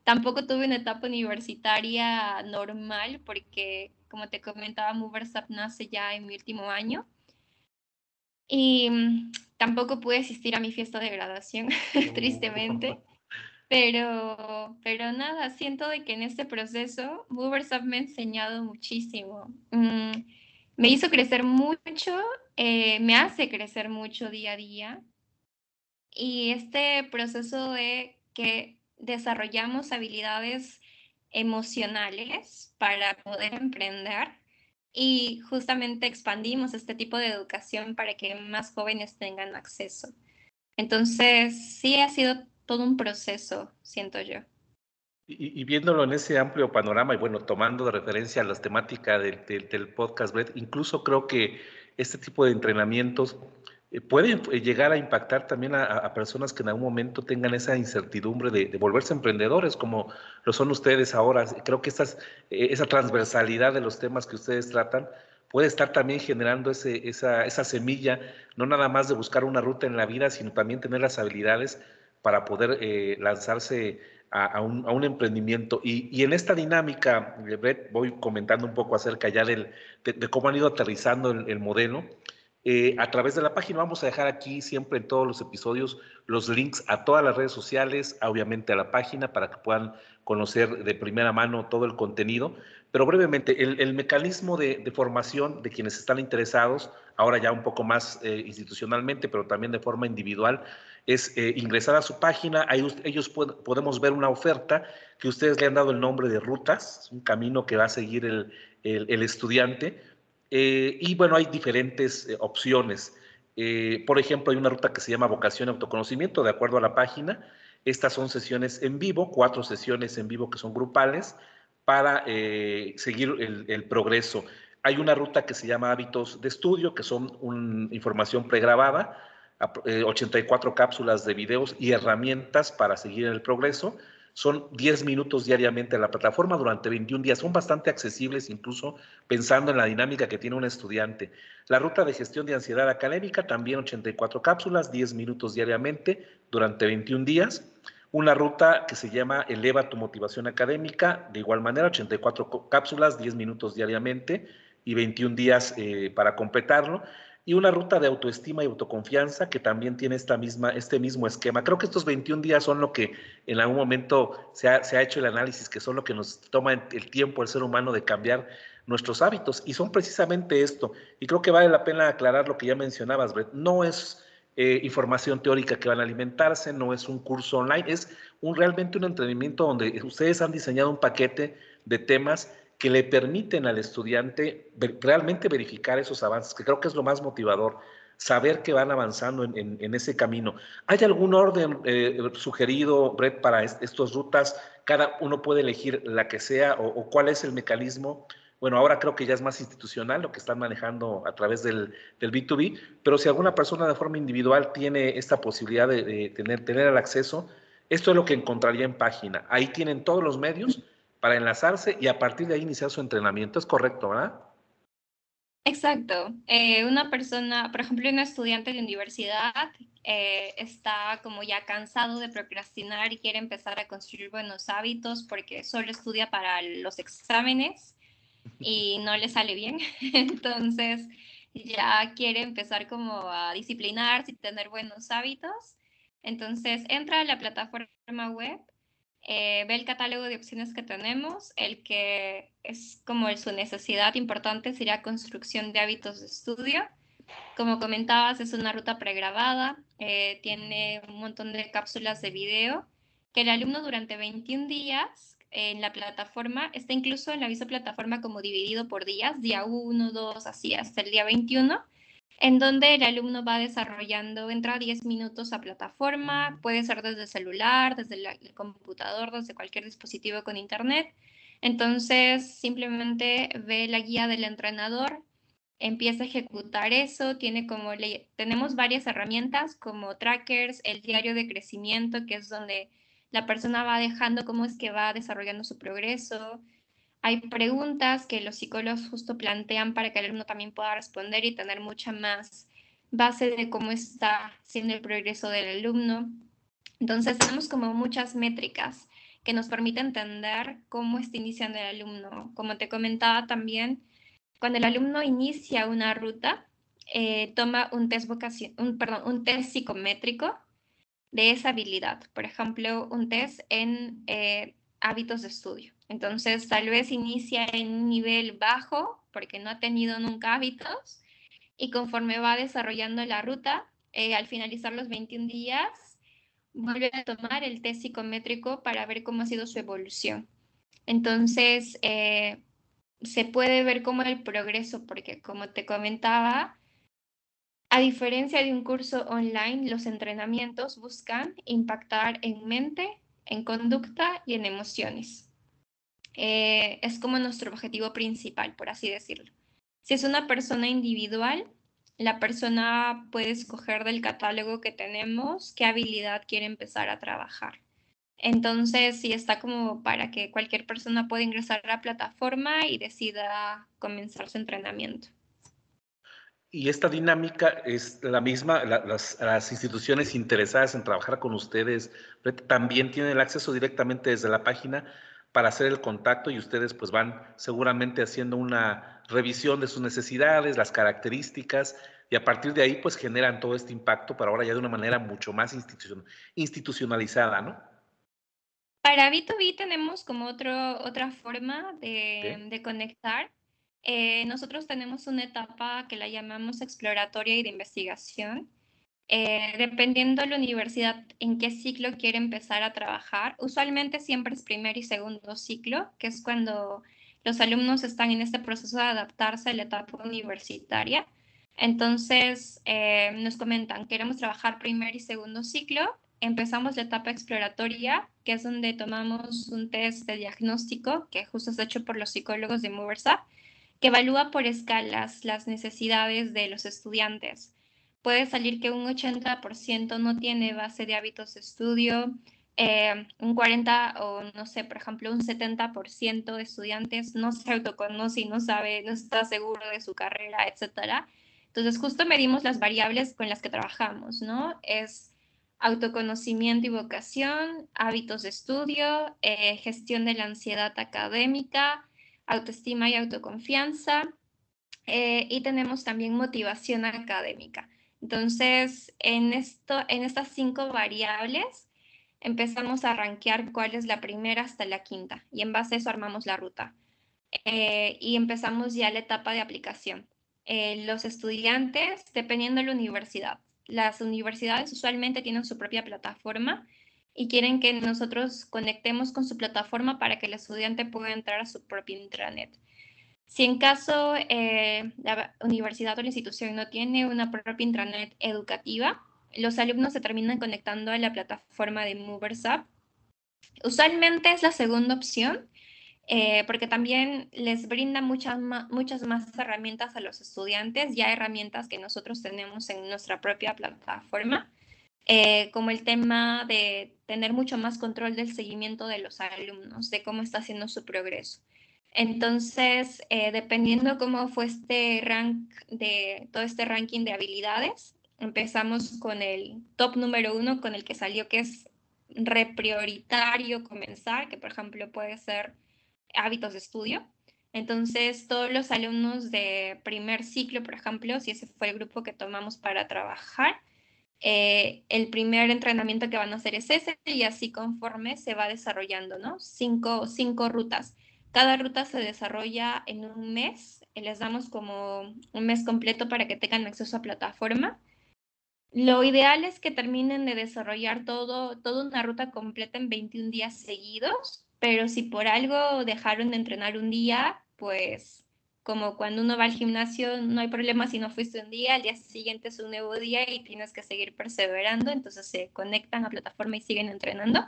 Tampoco tuve una etapa universitaria normal porque, como te comentaba, MoversApp nace ya en mi último año. Y mm, tampoco pude asistir a mi fiesta de graduación, tristemente. Pero, pero nada, siento de que en este proceso MoversUp me ha enseñado muchísimo. Mm, me hizo crecer mucho, eh, me hace crecer mucho día a día. Y este proceso de que desarrollamos habilidades emocionales para poder emprender y justamente expandimos este tipo de educación para que más jóvenes tengan acceso. Entonces, sí ha sido todo un proceso, siento yo. Y, viéndolo en ese amplio panorama y bueno, tomando de referencia las temáticas del, podcast, incluso creo que este tipo de entrenamientos eh, pueden eh, llegar a impactar también a, personas que en algún momento tengan esa incertidumbre de, volverse emprendedores, como lo son ustedes ahora. Creo que eh, esa transversalidad de los temas que ustedes tratan puede estar también generando ese, esa, esa semilla, no nada más de buscar una ruta en la vida, sino también tener las habilidades para poder lanzarse a, un, a, un, emprendimiento. Y, y, en esta dinámica, Brett, voy comentando un poco acerca ya del, de, cómo han ido aterrizando el, el modelo. Eh, a través de la página. Vamos a dejar aquí siempre en todos los episodios los links a todas las redes sociales, obviamente a la página, para que puedan conocer de primera mano todo el contenido. Pero brevemente, el, mecanismo de, formación de quienes están interesados, ahora ya un poco más eh, institucionalmente, pero también de forma individual, es eh, ingresar a su página. Ahí ellos podemos ver una oferta que ustedes le han dado el nombre de rutas, un camino que va a seguir el, el estudiante eh, y bueno, hay diferentes eh, opciones. Eh, por ejemplo, hay una ruta que se llama vocación y autoconocimiento, de acuerdo a la página. Estas son sesiones en vivo, cuatro sesiones en vivo que son grupales para seguir el, progreso. Hay una ruta que se llama hábitos de estudio, que son una información pregrabada, 84 cápsulas de videos y herramientas para seguir el progreso. Son 10 minutos diariamente en la plataforma durante 21 días. Son bastante accesibles, incluso pensando en la dinámica que tiene un estudiante. La ruta de gestión de ansiedad académica, también 84 cápsulas, 10 minutos diariamente durante 21 días. Una ruta que se llama Eleva tu motivación académica, de igual manera, 84 cápsulas, 10 minutos diariamente y 21 días eh, para completarlo y una ruta de autoestima y autoconfianza que también tiene esta misma, este mismo esquema. Creo que estos 21 días son lo que en algún momento se ha, se ha hecho el análisis, que son lo que nos toma el tiempo el ser humano de cambiar nuestros hábitos y son precisamente esto. Y creo que vale la pena aclarar lo que ya mencionabas, Brett. No es eh, información teórica que van a alimentarse, no es un curso online, es un, realmente un entrenamiento donde ustedes han diseñado un paquete de temas que le permiten al estudiante realmente verificar esos avances, que creo que es lo más motivador, saber que van avanzando en, ese camino. ¿Hay algún orden eh, sugerido, Brett, para estas rutas? ¿Cada uno puede elegir la que sea o, cuál es el mecanismo? Bueno, ahora creo que ya es más institucional lo que están manejando a través del, B2B, pero si alguna persona de forma individual tiene esta posibilidad de, de tener, tener el acceso, esto es lo que encontraría en página. Ahí tienen todos los medios para enlazarse y a partir de ahí iniciar su entrenamiento. ¿Es correcto, verdad? Exacto. Eh, una persona, por ejemplo, un estudiante de universidad eh, está como ya cansado de procrastinar y quiere empezar a construir buenos hábitos porque solo estudia para los exámenes y no le sale bien. Entonces ya quiere empezar como a disciplinarse y tener buenos hábitos. Entonces entra a la plataforma web eh, ve el catálogo de opciones que tenemos, el que es como su necesidad importante sería construcción de hábitos de estudio. Como comentabas, es una ruta pregrabada, eh, tiene un montón de cápsulas de video que el alumno durante 21 días en la plataforma, está incluso en la misma plataforma como dividido por días, día 1, 2, así hasta el día 21 en donde el alumno va desarrollando, entra 10 minutos a plataforma, puede ser desde celular, desde el computador, desde cualquier dispositivo con internet. Entonces, simplemente ve la guía del entrenador, empieza a ejecutar eso, tiene como tenemos varias herramientas como trackers, el diario de crecimiento, que es donde la persona va dejando cómo es que va desarrollando su progreso, hay preguntas que los psicólogos justo plantean para que el alumno también pueda responder y tener mucha más base de cómo está siendo el progreso del alumno. Entonces tenemos como muchas métricas que nos permiten entender cómo está iniciando el alumno. Como te comentaba también, cuando el alumno inicia una ruta, eh, toma un test, un, perdón, un test psicométrico de esa habilidad. Por ejemplo, un test en eh, hábitos de estudio. Entonces, tal vez inicia en un nivel bajo porque no ha tenido nunca hábitos y conforme va desarrollando la ruta, eh, al finalizar los 21 días, vuelve a tomar el test psicométrico para ver cómo ha sido su evolución. Entonces, eh, se puede ver cómo el progreso, porque como te comentaba, a diferencia de un curso online, los entrenamientos buscan impactar en mente, en conducta y en emociones. Eh, es como nuestro objetivo principal, por así decirlo. Si es una persona individual, la persona puede escoger del catálogo que tenemos qué habilidad quiere empezar a trabajar. Entonces, sí está como para que cualquier persona pueda ingresar a la plataforma y decida comenzar su entrenamiento. Y esta dinámica es la misma, las, las, instituciones interesadas en trabajar con ustedes también tienen el acceso directamente desde la página para hacer el contacto y ustedes pues van seguramente haciendo una revisión de sus necesidades, las características y a partir de ahí pues generan todo este impacto para ahora ya de una manera mucho más institucionalizada, ¿no? Para B2B tenemos como otro, otra forma de, de conectar. Eh, nosotros tenemos una etapa que la llamamos exploratoria y de investigación eh, dependiendo de la universidad en qué ciclo quiere empezar a trabajar, usualmente siempre es primer y segundo ciclo, que es cuando los alumnos están en este proceso de adaptarse a la etapa universitaria. Entonces, eh, nos comentan, queremos trabajar primer y segundo ciclo, empezamos la etapa exploratoria, que es donde tomamos un test de diagnóstico, que justo es hecho por los psicólogos de Moversap, que evalúa por escalas las necesidades de los estudiantes puede salir que un 80% no tiene base de hábitos de estudio, eh, un 40 o no sé, por ejemplo, un 70% de estudiantes no se autoconoce y no sabe, no está seguro de su carrera, etcétera. Entonces, justo medimos las variables con las que trabajamos, ¿no? Es autoconocimiento y vocación, hábitos de estudio, eh, gestión de la ansiedad académica, autoestima y autoconfianza, eh, y tenemos también motivación académica. Entonces, en, esto, en estas cinco variables, empezamos a rankear cuál es la primera hasta la quinta y en base a eso armamos la ruta. Eh, y empezamos ya la etapa de aplicación. Eh, los estudiantes, dependiendo de la universidad, las universidades usualmente tienen su propia plataforma y quieren que nosotros conectemos con su plataforma para que el estudiante pueda entrar a su propia intranet. Si en caso eh, la universidad o la institución no tiene una propia intranet educativa, los alumnos se terminan conectando a la plataforma de MoversUp. Usualmente es la segunda opción, eh, porque también les brinda muchas más, muchas más herramientas a los estudiantes, ya herramientas que nosotros tenemos en nuestra propia plataforma, eh, como el tema de tener mucho más control del seguimiento de los alumnos, de cómo está haciendo su progreso. Entonces, eh, dependiendo cómo fue este rank de todo este ranking de habilidades, empezamos con el top número uno, con el que salió que es reprioritario comenzar, que por ejemplo puede ser hábitos de estudio. Entonces, todos los alumnos de primer ciclo, por ejemplo, si ese fue el grupo que tomamos para trabajar, eh, el primer entrenamiento que van a hacer es ese y así conforme se va desarrollando, ¿no? Cinco, cinco rutas. Cada ruta se desarrolla en un mes. Les damos como un mes completo para que tengan acceso a plataforma lo ideal es que terminen de desarrollar todo, toda una ruta completa en 21 días seguidos, pero si por algo dejaron de entrenar un día, pues como cuando uno va al gimnasio, no hay problema si no fuiste un día, al día siguiente es un nuevo día y tienes que seguir perseverando, entonces se conectan a plataforma y siguen entrenando.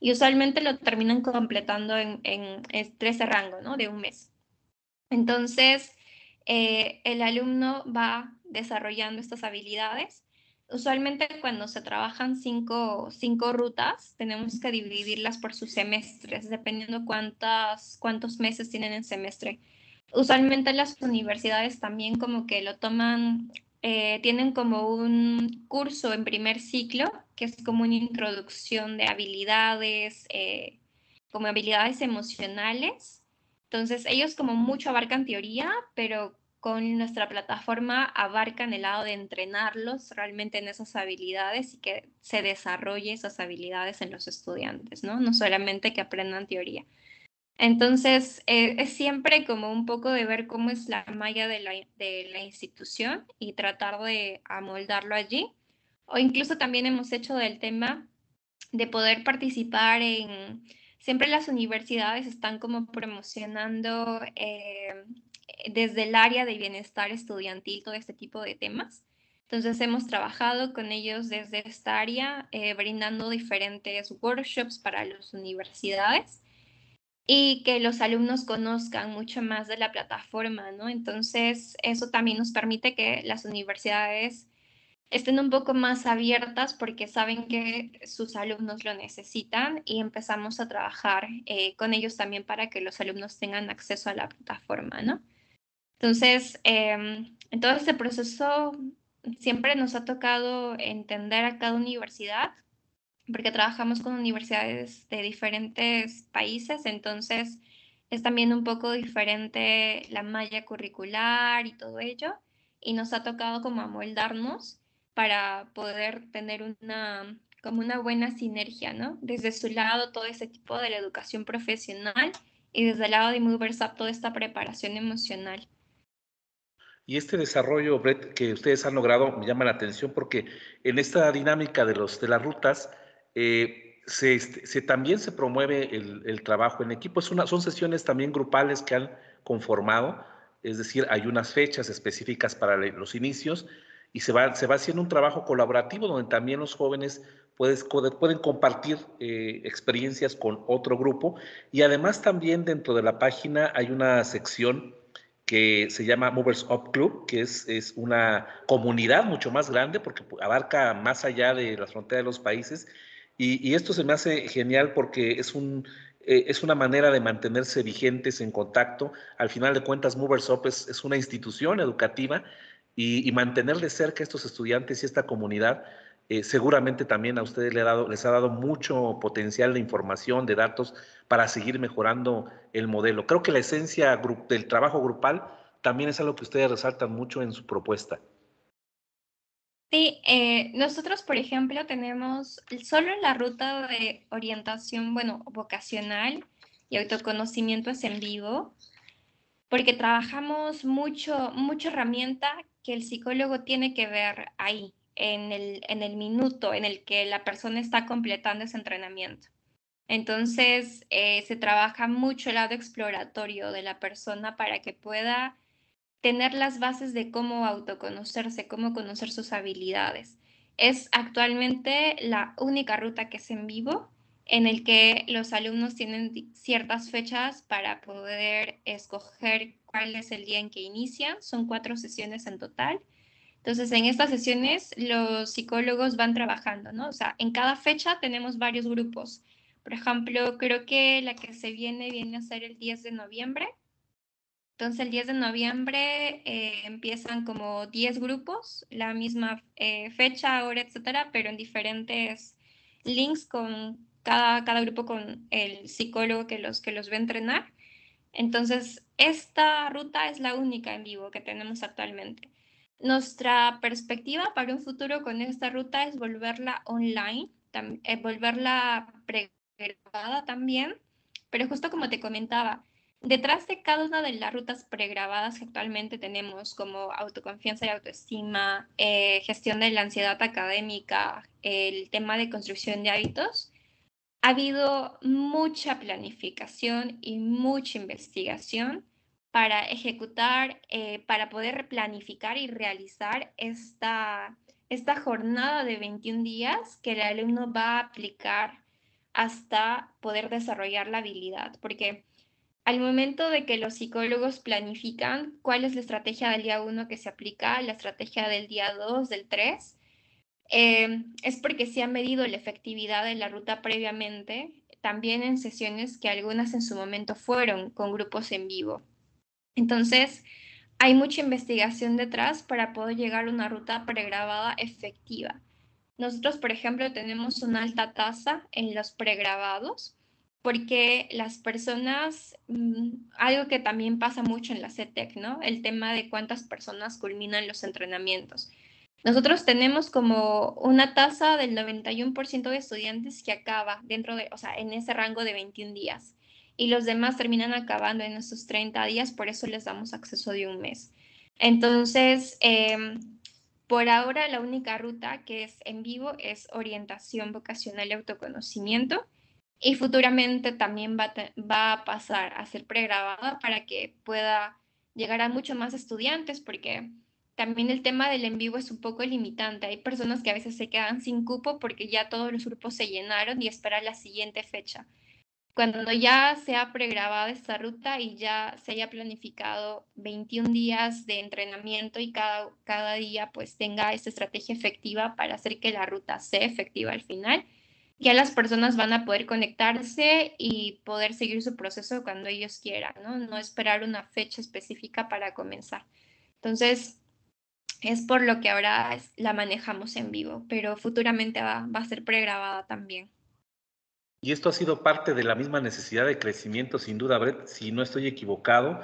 Y usualmente lo terminan completando en, en, ese rango, ¿no? De un mes. Entonces, eh, el alumno va desarrollando estas habilidades Usualmente cuando se trabajan cinco, cinco, rutas, tenemos que dividirlas por sus semestres, dependiendo cuántas, cuántos meses tienen en semestre. Usualmente las universidades también como que lo toman, eh, tienen como un curso en primer ciclo, que es como una introducción de habilidades, eh, como habilidades emocionales. Entonces ellos como mucho abarcan teoría, pero con nuestra plataforma abarcan el lado de entrenarlos realmente en esas habilidades y que se desarrolle esas habilidades en los estudiantes, ¿no? No solamente que aprendan teoría. Entonces, eh, es siempre como un poco de ver cómo es la malla de la, de la institución y tratar de amoldarlo allí. O incluso también hemos hecho del tema de poder participar en, siempre las universidades están como promocionando eh, desde el área de bienestar estudiantil todo este tipo de temas. Entonces hemos trabajado con ellos desde esta área, eh, brindando diferentes workshops para las universidades y que los alumnos conozcan mucho más de la plataforma, ¿no? Entonces eso también nos permite que las universidades estén un poco más abiertas porque saben que sus alumnos lo necesitan y empezamos a trabajar eh, con ellos también para que los alumnos tengan acceso a la plataforma, ¿no? Entonces, em, en todo este proceso siempre nos ha tocado entender a cada universidad, porque trabajamos con universidades de diferentes países, entonces es también un poco diferente la malla curricular y todo ello, y nos ha tocado como amoldarnos para poder tener una como una buena sinergia, ¿no? Desde su lado todo ese tipo de la educación profesional y desde el lado de MoversUp toda esta preparación emocional. Y este desarrollo, Brett, que ustedes han logrado, me llama la atención porque en esta dinámica de, los, de las rutas, eh, se, se, también se promueve el, el, trabajo en equipo. Es una, son sesiones también grupales que han conformado, es decir, hay unas fechas específicas para los inicios y se va, se va haciendo un trabajo colaborativo donde también los jóvenes puedes, pueden compartir eh, experiencias con otro grupo y además también dentro de la página hay una sección que se llama Movers Up Club, que es, es una comunidad mucho más grande porque abarca más allá de las fronteras de los países Y, esto se me hace genial porque es, un, eh, es una manera de mantenerse vigentes en contacto. Al final de cuentas, Moversop es, es una institución educativa y, mantener de cerca a estos estudiantes y esta comunidad eh, seguramente también a ustedes les ha, dado, les ha dado mucho potencial de información, de datos para seguir mejorando el modelo. Creo que la esencia del trabajo grupal también es algo que ustedes resaltan mucho en su propuesta. Sí, eh, nosotros, por ejemplo, tenemos solo la ruta de orientación, bueno, vocacional y autoconocimiento es en vivo, porque trabajamos mucho, mucha herramienta que el psicólogo tiene que ver ahí, en el, en el minuto en el que la persona está completando ese entrenamiento. Entonces, eh, se trabaja mucho el lado exploratorio de la persona para que pueda tener las bases de cómo autoconocerse, cómo conocer sus habilidades. Es actualmente la única ruta que es en vivo en el que los alumnos tienen ciertas fechas para poder escoger cuál es el día en que inician. Son cuatro sesiones en total. Entonces, en estas sesiones los psicólogos van trabajando, ¿no? O sea, en cada fecha tenemos varios grupos. Por ejemplo, creo que la que se viene viene a ser el 10 de noviembre entonces, el 10 de noviembre eh, empiezan como 10 grupos, la misma eh, fecha, hora, etcétera, pero en diferentes links con cada, cada grupo con el psicólogo que los, que los va a entrenar. Entonces, esta ruta es la única en vivo que tenemos actualmente. Nuestra perspectiva para un futuro con esta ruta es volverla online, eh, volverla pregrabada también, pero justo como te comentaba, Detrás de cada una de las rutas pregrabadas que actualmente tenemos, como autoconfianza y autoestima, eh, gestión de la ansiedad académica, el tema de construcción de hábitos, ha habido mucha planificación y mucha investigación para ejecutar, eh, para poder planificar y realizar esta, esta jornada de 21 días que el alumno va a aplicar hasta poder desarrollar la habilidad. Porque al momento de que los psicólogos planifican cuál es la estrategia del día 1 que se aplica, la estrategia del día 2, del 3, eh, es porque se ha medido la efectividad de la ruta previamente, también en sesiones que algunas en su momento fueron con grupos en vivo. Entonces, hay mucha investigación detrás para poder llegar a una ruta pregrabada efectiva. Nosotros, por ejemplo, tenemos una alta tasa en los pregrabados porque las personas, mm, algo que también pasa mucho en la CETEC, ¿no? El tema de cuántas personas culminan los entrenamientos. Nosotros tenemos como una tasa del 91% de estudiantes que acaba dentro de, o sea, en ese rango de 21 días. Y los demás terminan acabando en esos 30 días, por eso les damos acceso de un mes. Entonces, em, por ahora la única ruta que es en vivo es orientación vocacional y autoconocimiento y futuramente también va, va a pasar a ser pregrabada para que pueda llegar a mucho más estudiantes, porque también el tema del en vivo es un poco limitante. Hay personas que a veces se quedan sin cupo porque ya todos los grupos se llenaron y esperan la siguiente fecha. Cuando ya se ha pregrabado esta ruta y ya se haya planificado 21 días de entrenamiento y cada, cada día pues tenga esta estrategia efectiva para hacer que la ruta sea efectiva al final, ya las personas van a poder conectarse y poder seguir su proceso cuando ellos quieran, ¿no? No esperar una fecha específica para comenzar. Entonces, es por lo que ahora la manejamos en vivo, pero futuramente va, a ser pregrabada también. Y esto ha sido parte de la misma necesidad de crecimiento, sin duda, Brett, si no estoy equivocado,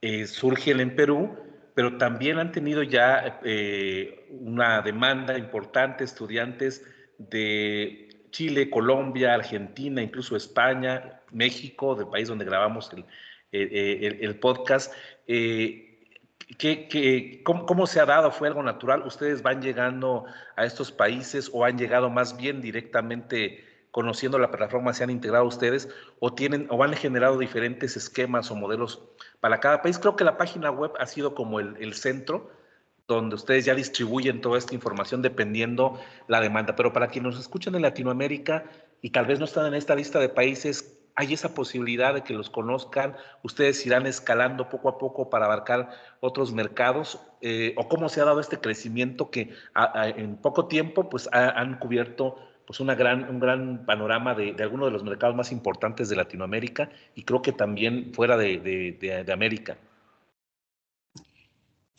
eh, surge el en Perú, pero también han tenido ya eh, una demanda importante, estudiantes de Chile, Colombia, Argentina, incluso España, México, del país donde grabamos el, el, podcast. Eh, cómo, se ha dado? ¿Fue algo natural? ¿Ustedes van llegando a estos países o han llegado más bien directamente conociendo la plataforma, se han integrado ustedes o, tienen, o han generado diferentes esquemas o modelos para cada país? Creo que la página web ha sido como el centro donde ustedes ya distribuyen toda esta información dependiendo la demanda. Pero para quienes nos escuchan en Latinoamérica y tal vez no están en esta lista de países, hay esa posibilidad de que los conozcan, ustedes irán escalando poco a poco para abarcar otros mercados, eh, o cómo se ha dado este crecimiento que en poco tiempo pues han cubierto pues una gran, un gran panorama de, de algunos de los mercados más importantes de Latinoamérica y creo que también fuera de, de, de América.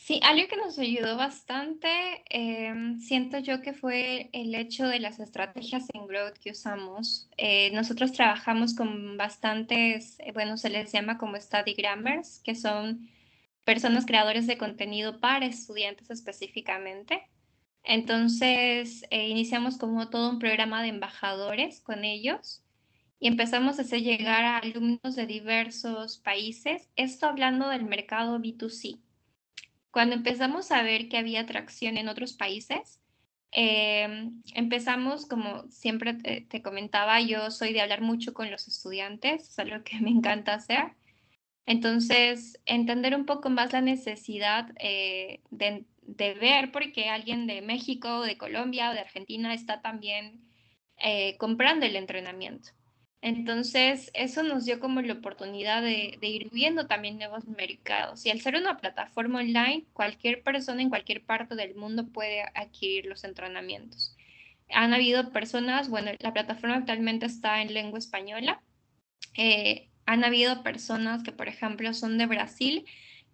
Sí, algo que nos ayudó bastante, em, siento yo que fue el hecho de las estrategias en growth que usamos. Eh, nosotros trabajamos con bastantes, eh, bueno, se les llama como study grammars, que son personas creadores de contenido para estudiantes específicamente. Entonces, eh, iniciamos como todo un programa de embajadores con ellos y empezamos a hacer llegar a alumnos de diversos países, esto hablando del mercado B2C. Cuando empezamos a ver que había atracción en otros países, em, empezamos, como siempre te, comentaba, yo soy de hablar mucho con los estudiantes, es algo que me encanta hacer. Entonces, entender un poco más la necesidad eh, de, de, ver por qué alguien de México, de Colombia o de Argentina está también eh, comprando el entrenamiento. Entonces, eso nos dio como la oportunidad de, ir viendo también nuevos mercados. Y al ser una plataforma online, cualquier persona en cualquier parte del mundo puede adquirir los entrenamientos. Han habido personas, bueno, la plataforma actualmente está en lengua española. Eh, han habido personas que, por ejemplo, son de Brasil,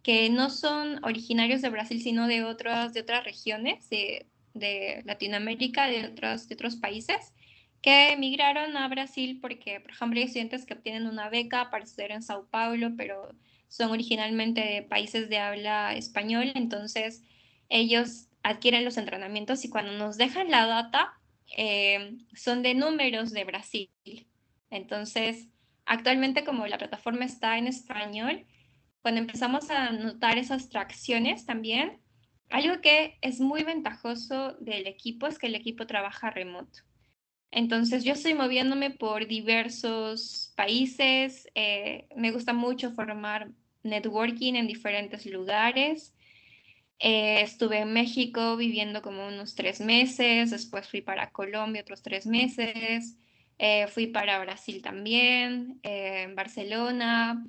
que no son originarios de Brasil, sino de otras, de otras regiones de, de Latinoamérica, de otros, de otros países que emigraron a Brasil porque, por ejemplo, hay estudiantes que obtienen una beca para estudiar en Sao Paulo, pero son originalmente de países de habla español, entonces ellos adquieren los entrenamientos y cuando nos dejan la data eh, son de números de Brasil. Entonces, actualmente como la plataforma está en español, cuando empezamos a notar esas tracciones también, algo que es muy ventajoso del equipo es que el equipo trabaja remoto. Entonces yo estoy moviéndome por diversos países, eh, me gusta mucho formar networking en diferentes lugares. Eh, estuve en México viviendo como unos tres meses, después fui para Colombia otros tres meses, eh, fui para Brasil también, en Barcelona,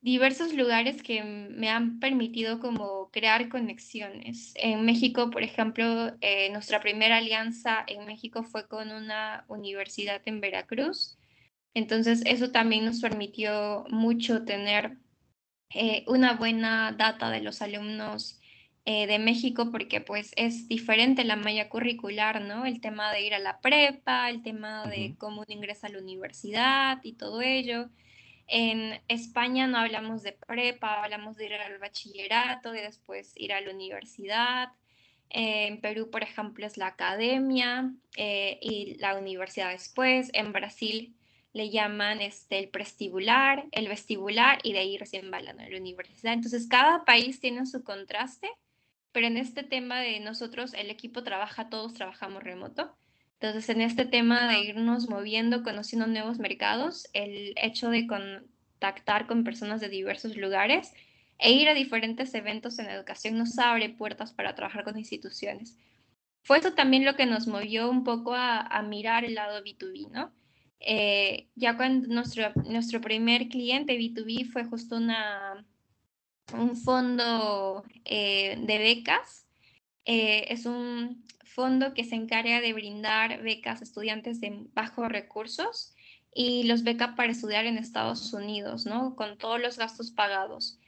diversos lugares que me han permitido como crear conexiones. En México, por ejemplo, eh, nuestra primera alianza en México fue con una universidad en Veracruz. Entonces, eso también nos permitió mucho tener eh, una buena data de los alumnos eh, de México porque pues es diferente la malla curricular, ¿no? El tema de ir a la prepa, el tema de cómo uno ingresa a la universidad y todo ello. En España no hablamos de prepa, hablamos de ir al bachillerato y después ir a la universidad. En Perú, por ejemplo, es la academia eh, y la universidad después. En Brasil le llaman este, el prestibular, el vestibular y de ahí recién van a la universidad. Entonces, cada país tiene su contraste, pero en este tema de nosotros, el equipo trabaja, todos trabajamos remoto. Entonces, en este tema de irnos moviendo, conociendo nuevos mercados, el hecho de contactar con personas de diversos lugares e ir a diferentes eventos en educación nos abre puertas para trabajar con instituciones. Fue eso también lo que nos movió un poco a, mirar el lado B2B, ¿no? Eh, ya cuando nuestro, nuestro primer cliente B2B fue justo una, un fondo eh, de becas. Eh, es un fondo que se encarga de brindar becas a estudiantes de bajos recursos y los beca para estudiar en Estados Unidos, ¿no? Con todos los gastos pagados.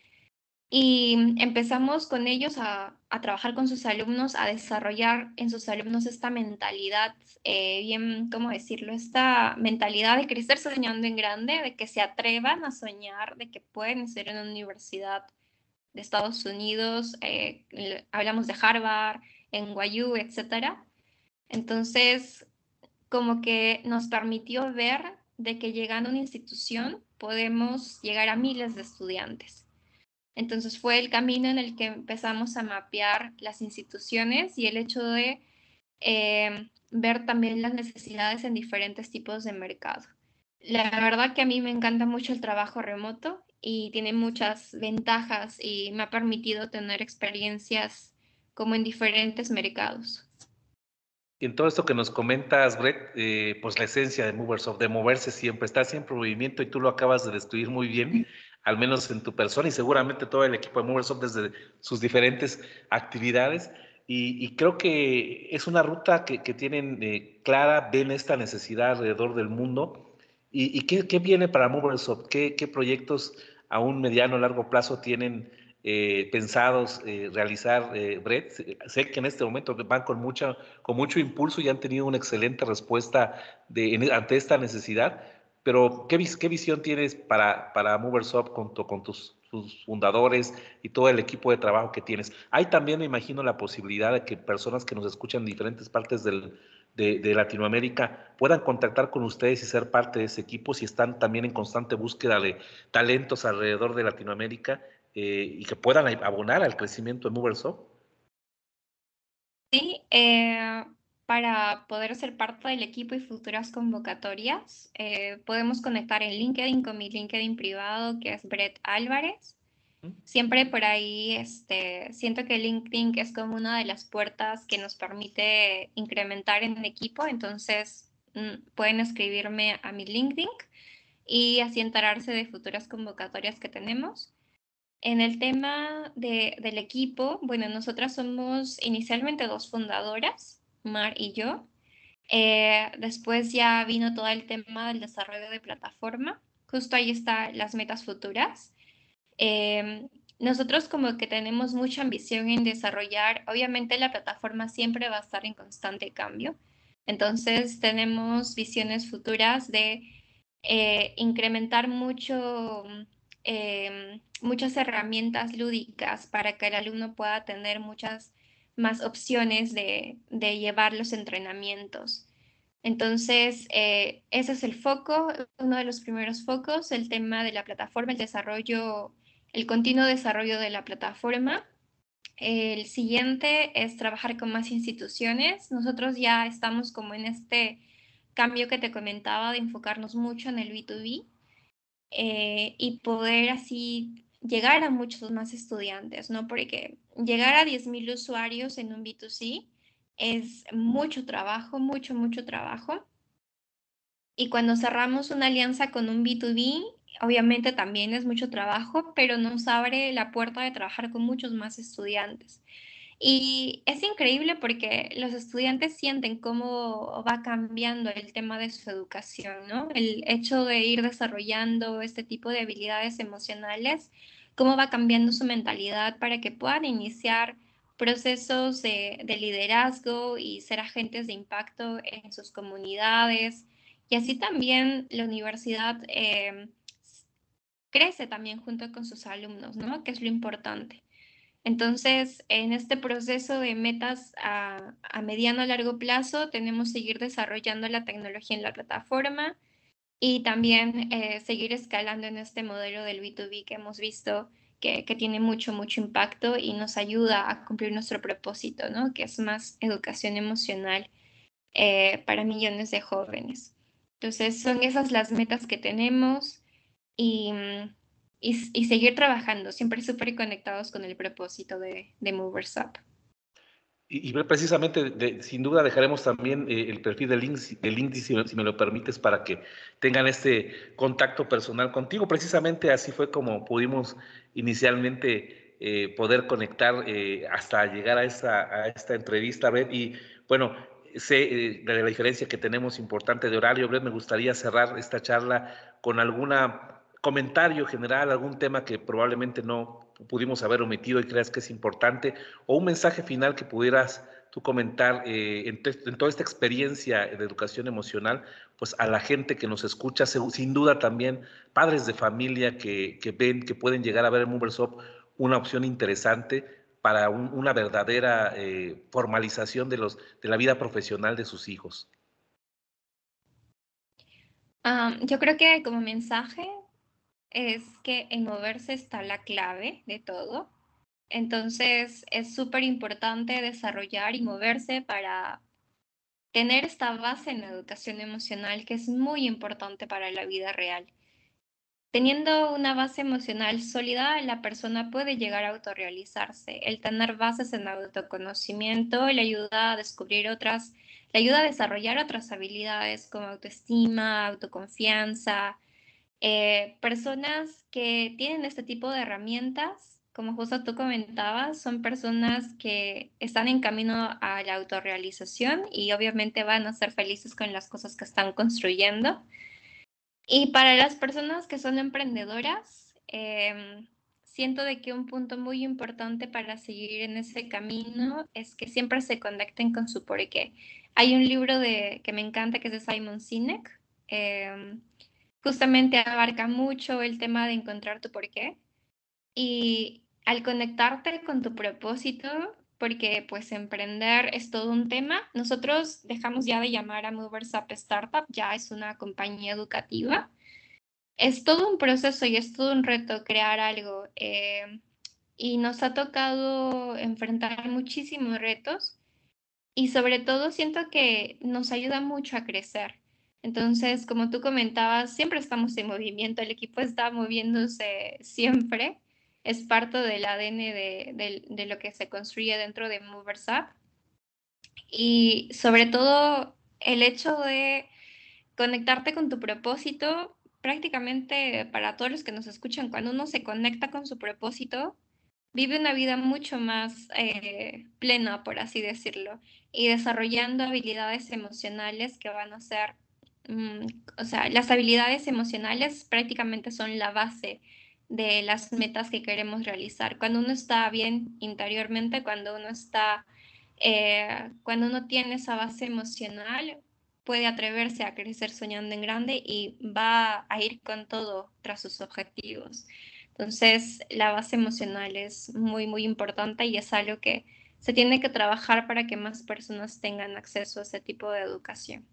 Y empezamos con ellos a, trabajar con sus alumnos, a desarrollar en sus alumnos esta mentalidad, eh, bien, ¿cómo decirlo? Esta mentalidad de crecer soñando en grande, de que se atrevan a soñar, de que pueden ser en una universidad de Estados Unidos, eh, hablamos de Harvard, en Guayú, etcétera. Entonces, como que nos permitió ver de que llegando a una institución podemos llegar a miles de estudiantes. Entonces fue el camino en el que empezamos a mapear las instituciones y el hecho de eh, ver también las necesidades en diferentes tipos de mercado. La verdad que a mí me encanta mucho el trabajo remoto y tiene muchas ventajas y me ha permitido tener experiencias como en diferentes mercados. Y en todo esto que nos comentas, Brett, eh, pues la esencia de Moversoft, de moverse siempre, está siempre en movimiento y tú lo acabas de destruir muy bien, al menos en tu persona y seguramente todo el equipo de Moversoft desde sus diferentes actividades. y, creo que es una ruta que, tienen eh, clara, ven esta necesidad alrededor del mundo. ¿Y, qué, viene para MoverSoft? ¿Qué, ¿Qué proyectos a un mediano o largo plazo tienen eh, pensados eh, realizar, eh, Brett. Sé que en este momento van con, mucha, con mucho impulso y han tenido una excelente respuesta ante esta necesidad, pero ¿qué, qué visión tienes para, para MoversUp con, con tus, fundadores y todo el equipo de trabajo que tienes? Hay también, me imagino, la posibilidad de que personas que nos escuchan en diferentes partes del, de, de, Latinoamérica puedan contactar con ustedes y ser parte de ese equipo si están también en constante búsqueda de talentos alrededor de Latinoamérica eh, y que puedan abonar al crecimiento de MoverSoft? Sí, eh, para poder ser parte del equipo y futuras convocatorias, eh, podemos conectar en LinkedIn con mi LinkedIn privado, que es Brett Álvarez. Siempre por ahí este, siento que LinkedIn es como una de las puertas que nos permite incrementar en equipo, entonces mm, pueden escribirme a mi LinkedIn y así enterarse de futuras convocatorias que tenemos. En el tema del equipo, bueno, nosotras somos inicialmente dos fundadoras, Mar y yo. Eh, después ya vino todo el tema del desarrollo de plataforma. Justo ahí están las metas futuras. Em, nosotros como que tenemos mucha ambición en desarrollar, obviamente la plataforma siempre va a estar en constante cambio. Entonces tenemos visiones futuras de eh, incrementar mucho Em, muchas herramientas lúdicas para que el alumno pueda tener muchas más opciones de, llevar los entrenamientos. Entonces, eh, ese es el foco, uno de los primeros focos, el tema de la plataforma, el desarrollo, el continuo desarrollo de la plataforma. El siguiente es trabajar con más instituciones. Nosotros ya estamos como en este cambio que te comentaba de enfocarnos mucho en el B2B. Eh, y poder así llegar a muchos más estudiantes, ¿no? Porque llegar a 10.000 usuarios en un B2C es mucho trabajo, mucho, mucho trabajo. Y cuando cerramos una alianza con un B2B, obviamente también es mucho trabajo, pero nos abre la puerta de trabajar con muchos más estudiantes. Y es increíble porque los estudiantes sienten cómo va cambiando el tema de su educación, ¿no? El hecho de ir desarrollando este tipo de habilidades emocionales, cómo va cambiando su mentalidad para que puedan iniciar procesos de, liderazgo y ser agentes de impacto en sus comunidades. Y así también la universidad eh, crece también junto con sus alumnos, ¿no? Que es lo importante. Entonces, en este proceso de metas a, mediano a largo plazo, tenemos seguir desarrollando la tecnología en la plataforma y también eh, seguir escalando en este modelo del B2B que hemos visto que, tiene mucho, mucho impacto y nos ayuda a cumplir nuestro propósito, ¿no? Que es más educación emocional eh, para millones de jóvenes. Entonces, son esas las metas que tenemos y mm, y, seguir trabajando, siempre súper conectados con el propósito de, de Movers Up. Y, precisamente, sin duda, dejaremos también eh, el perfil de LinkedIn, si, si, me lo permites, para que tengan este contacto personal contigo. Precisamente así fue como pudimos inicialmente eh, poder conectar eh, hasta llegar a esta, a esta entrevista, Brett. Y bueno, sé de la diferencia que tenemos importante de horario, Brett, me gustaría cerrar esta charla con alguna comentario general, algún tema que probablemente no pudimos haber omitido y creas que es importante, o un mensaje final que pudieras tú comentar eh, en, toda esta experiencia de educación emocional, pues a la gente que nos escucha, sin duda también padres de familia que, ven, que pueden llegar a ver en Moversop una opción interesante para una verdadera eh, formalización de, los, de la vida profesional de sus hijos. yo creo que como mensaje es que en moverse está la clave de todo. Entonces es súper importante desarrollar y moverse para tener esta base en educación emocional que es muy importante para la vida real. Teniendo una base emocional sólida, la persona puede llegar a autorrealizarse. El tener bases en autoconocimiento le ayuda a descubrir otras, le ayuda a desarrollar otras habilidades como autoestima, autoconfianza, eh, personas que tienen este tipo de herramientas como justo tú comentabas, son personas que están en camino a la autorrealización y obviamente van a ser felices con las cosas que están construyendo. Y para las personas que son emprendedoras, em, siento de que un punto muy importante para seguir en ese camino es que siempre se conecten con su porqué. Hay un libro de, que me encanta que es de Simon Sinek. Em, justamente abarca mucho el tema de encontrar tu porqué. Y al conectarte con tu propósito, porque pues emprender es todo un tema, nosotros dejamos ya de llamar a Movers Up Startup, ya es una compañía educativa. Es todo un proceso y es todo un reto crear algo. Eh, y nos ha tocado enfrentar muchísimos retos y sobre todo siento que nos ayuda mucho a crecer. Entonces, como tú comentabas, siempre estamos en movimiento, el equipo está moviéndose siempre, es parte del ADN de, lo que se construye dentro de Movers Up. Y sobre todo el hecho de conectarte con tu propósito, prácticamente para todos los que nos escuchan, cuando uno se conecta con su propósito, vive una vida mucho más eh, plena, por así decirlo, y desarrollando habilidades emocionales que van a ser, mm, o sea, las habilidades emocionales prácticamente son la base de las metas que queremos realizar. Cuando uno está bien interiormente, cuando uno está, eh, cuando uno tiene esa base emocional, puede atreverse a crecer soñando en grande y va a ir con todo tras sus objetivos. Entonces, la base emocional es muy, muy importante y es algo que se tiene que trabajar para que más personas tengan acceso a ese tipo de educación.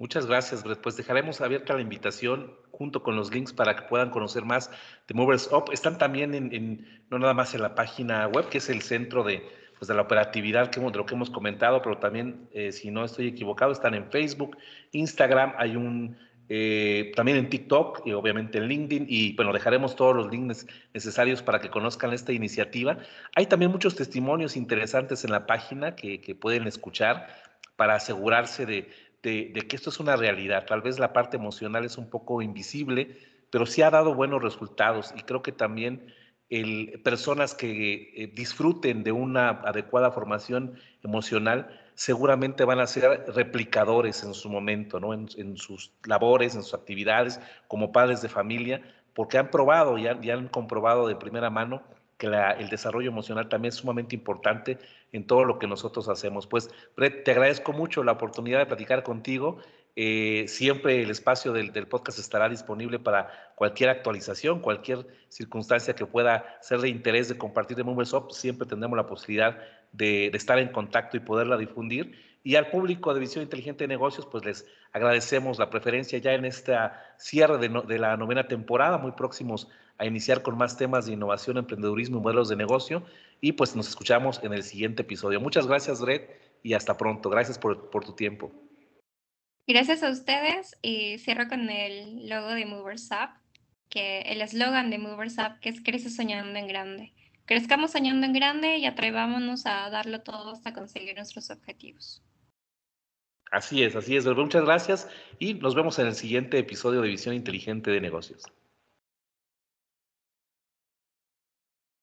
Muchas gracias. Pues dejaremos abierta la invitación junto con los links para que puedan conocer más de Movers Up. Están también en, no nada más en la página web, que es el centro de, pues de la operatividad que, de lo que hemos comentado, pero también, eh, si no estoy equivocado, están en Facebook, Instagram, hay un eh, también en TikTok y obviamente en LinkedIn y bueno, dejaremos todos los links necesarios para que conozcan esta iniciativa. Hay también muchos testimonios interesantes en la página que, pueden escuchar para asegurarse de, que esto es una realidad. Tal vez la parte emocional es un poco invisible, pero sí ha dado buenos resultados y creo que también el, personas que eh, disfruten de una adecuada formación emocional seguramente van a ser replicadores en su momento, ¿no? en, sus labores, en sus actividades como padres de familia, porque han probado y han, han comprobado de primera mano que el desarrollo emocional también es sumamente importante en todo lo que nosotros hacemos. Pues, Brett, te agradezco mucho la oportunidad de platicar contigo. Eh, siempre el espacio del, podcast estará disponible para cualquier actualización, cualquier circunstancia que pueda ser de interés de compartir de Movers Siempre tendremos la posibilidad de, estar en contacto y poderla difundir. Y al público de Visión Inteligente de Negocios, pues les agradecemos la preferencia ya en esta cierre de, la novena temporada, muy próximos a iniciar con más temas de innovación, emprendedurismo y modelos de negocio. Y pues nos escuchamos en el siguiente episodio. Muchas gracias, Red, y hasta pronto. Gracias por, por tu tiempo. Gracias a ustedes y cierro con el logo de Movers Up, que el eslogan de Movers Up, que es Crece soñando en grande crezcamos soñando en grande y atrevámonos a darlo todo hasta conseguir nuestros objetivos. Así es, así es. Muchas gracias y nos vemos en el siguiente episodio de Visión Inteligente de Negocios.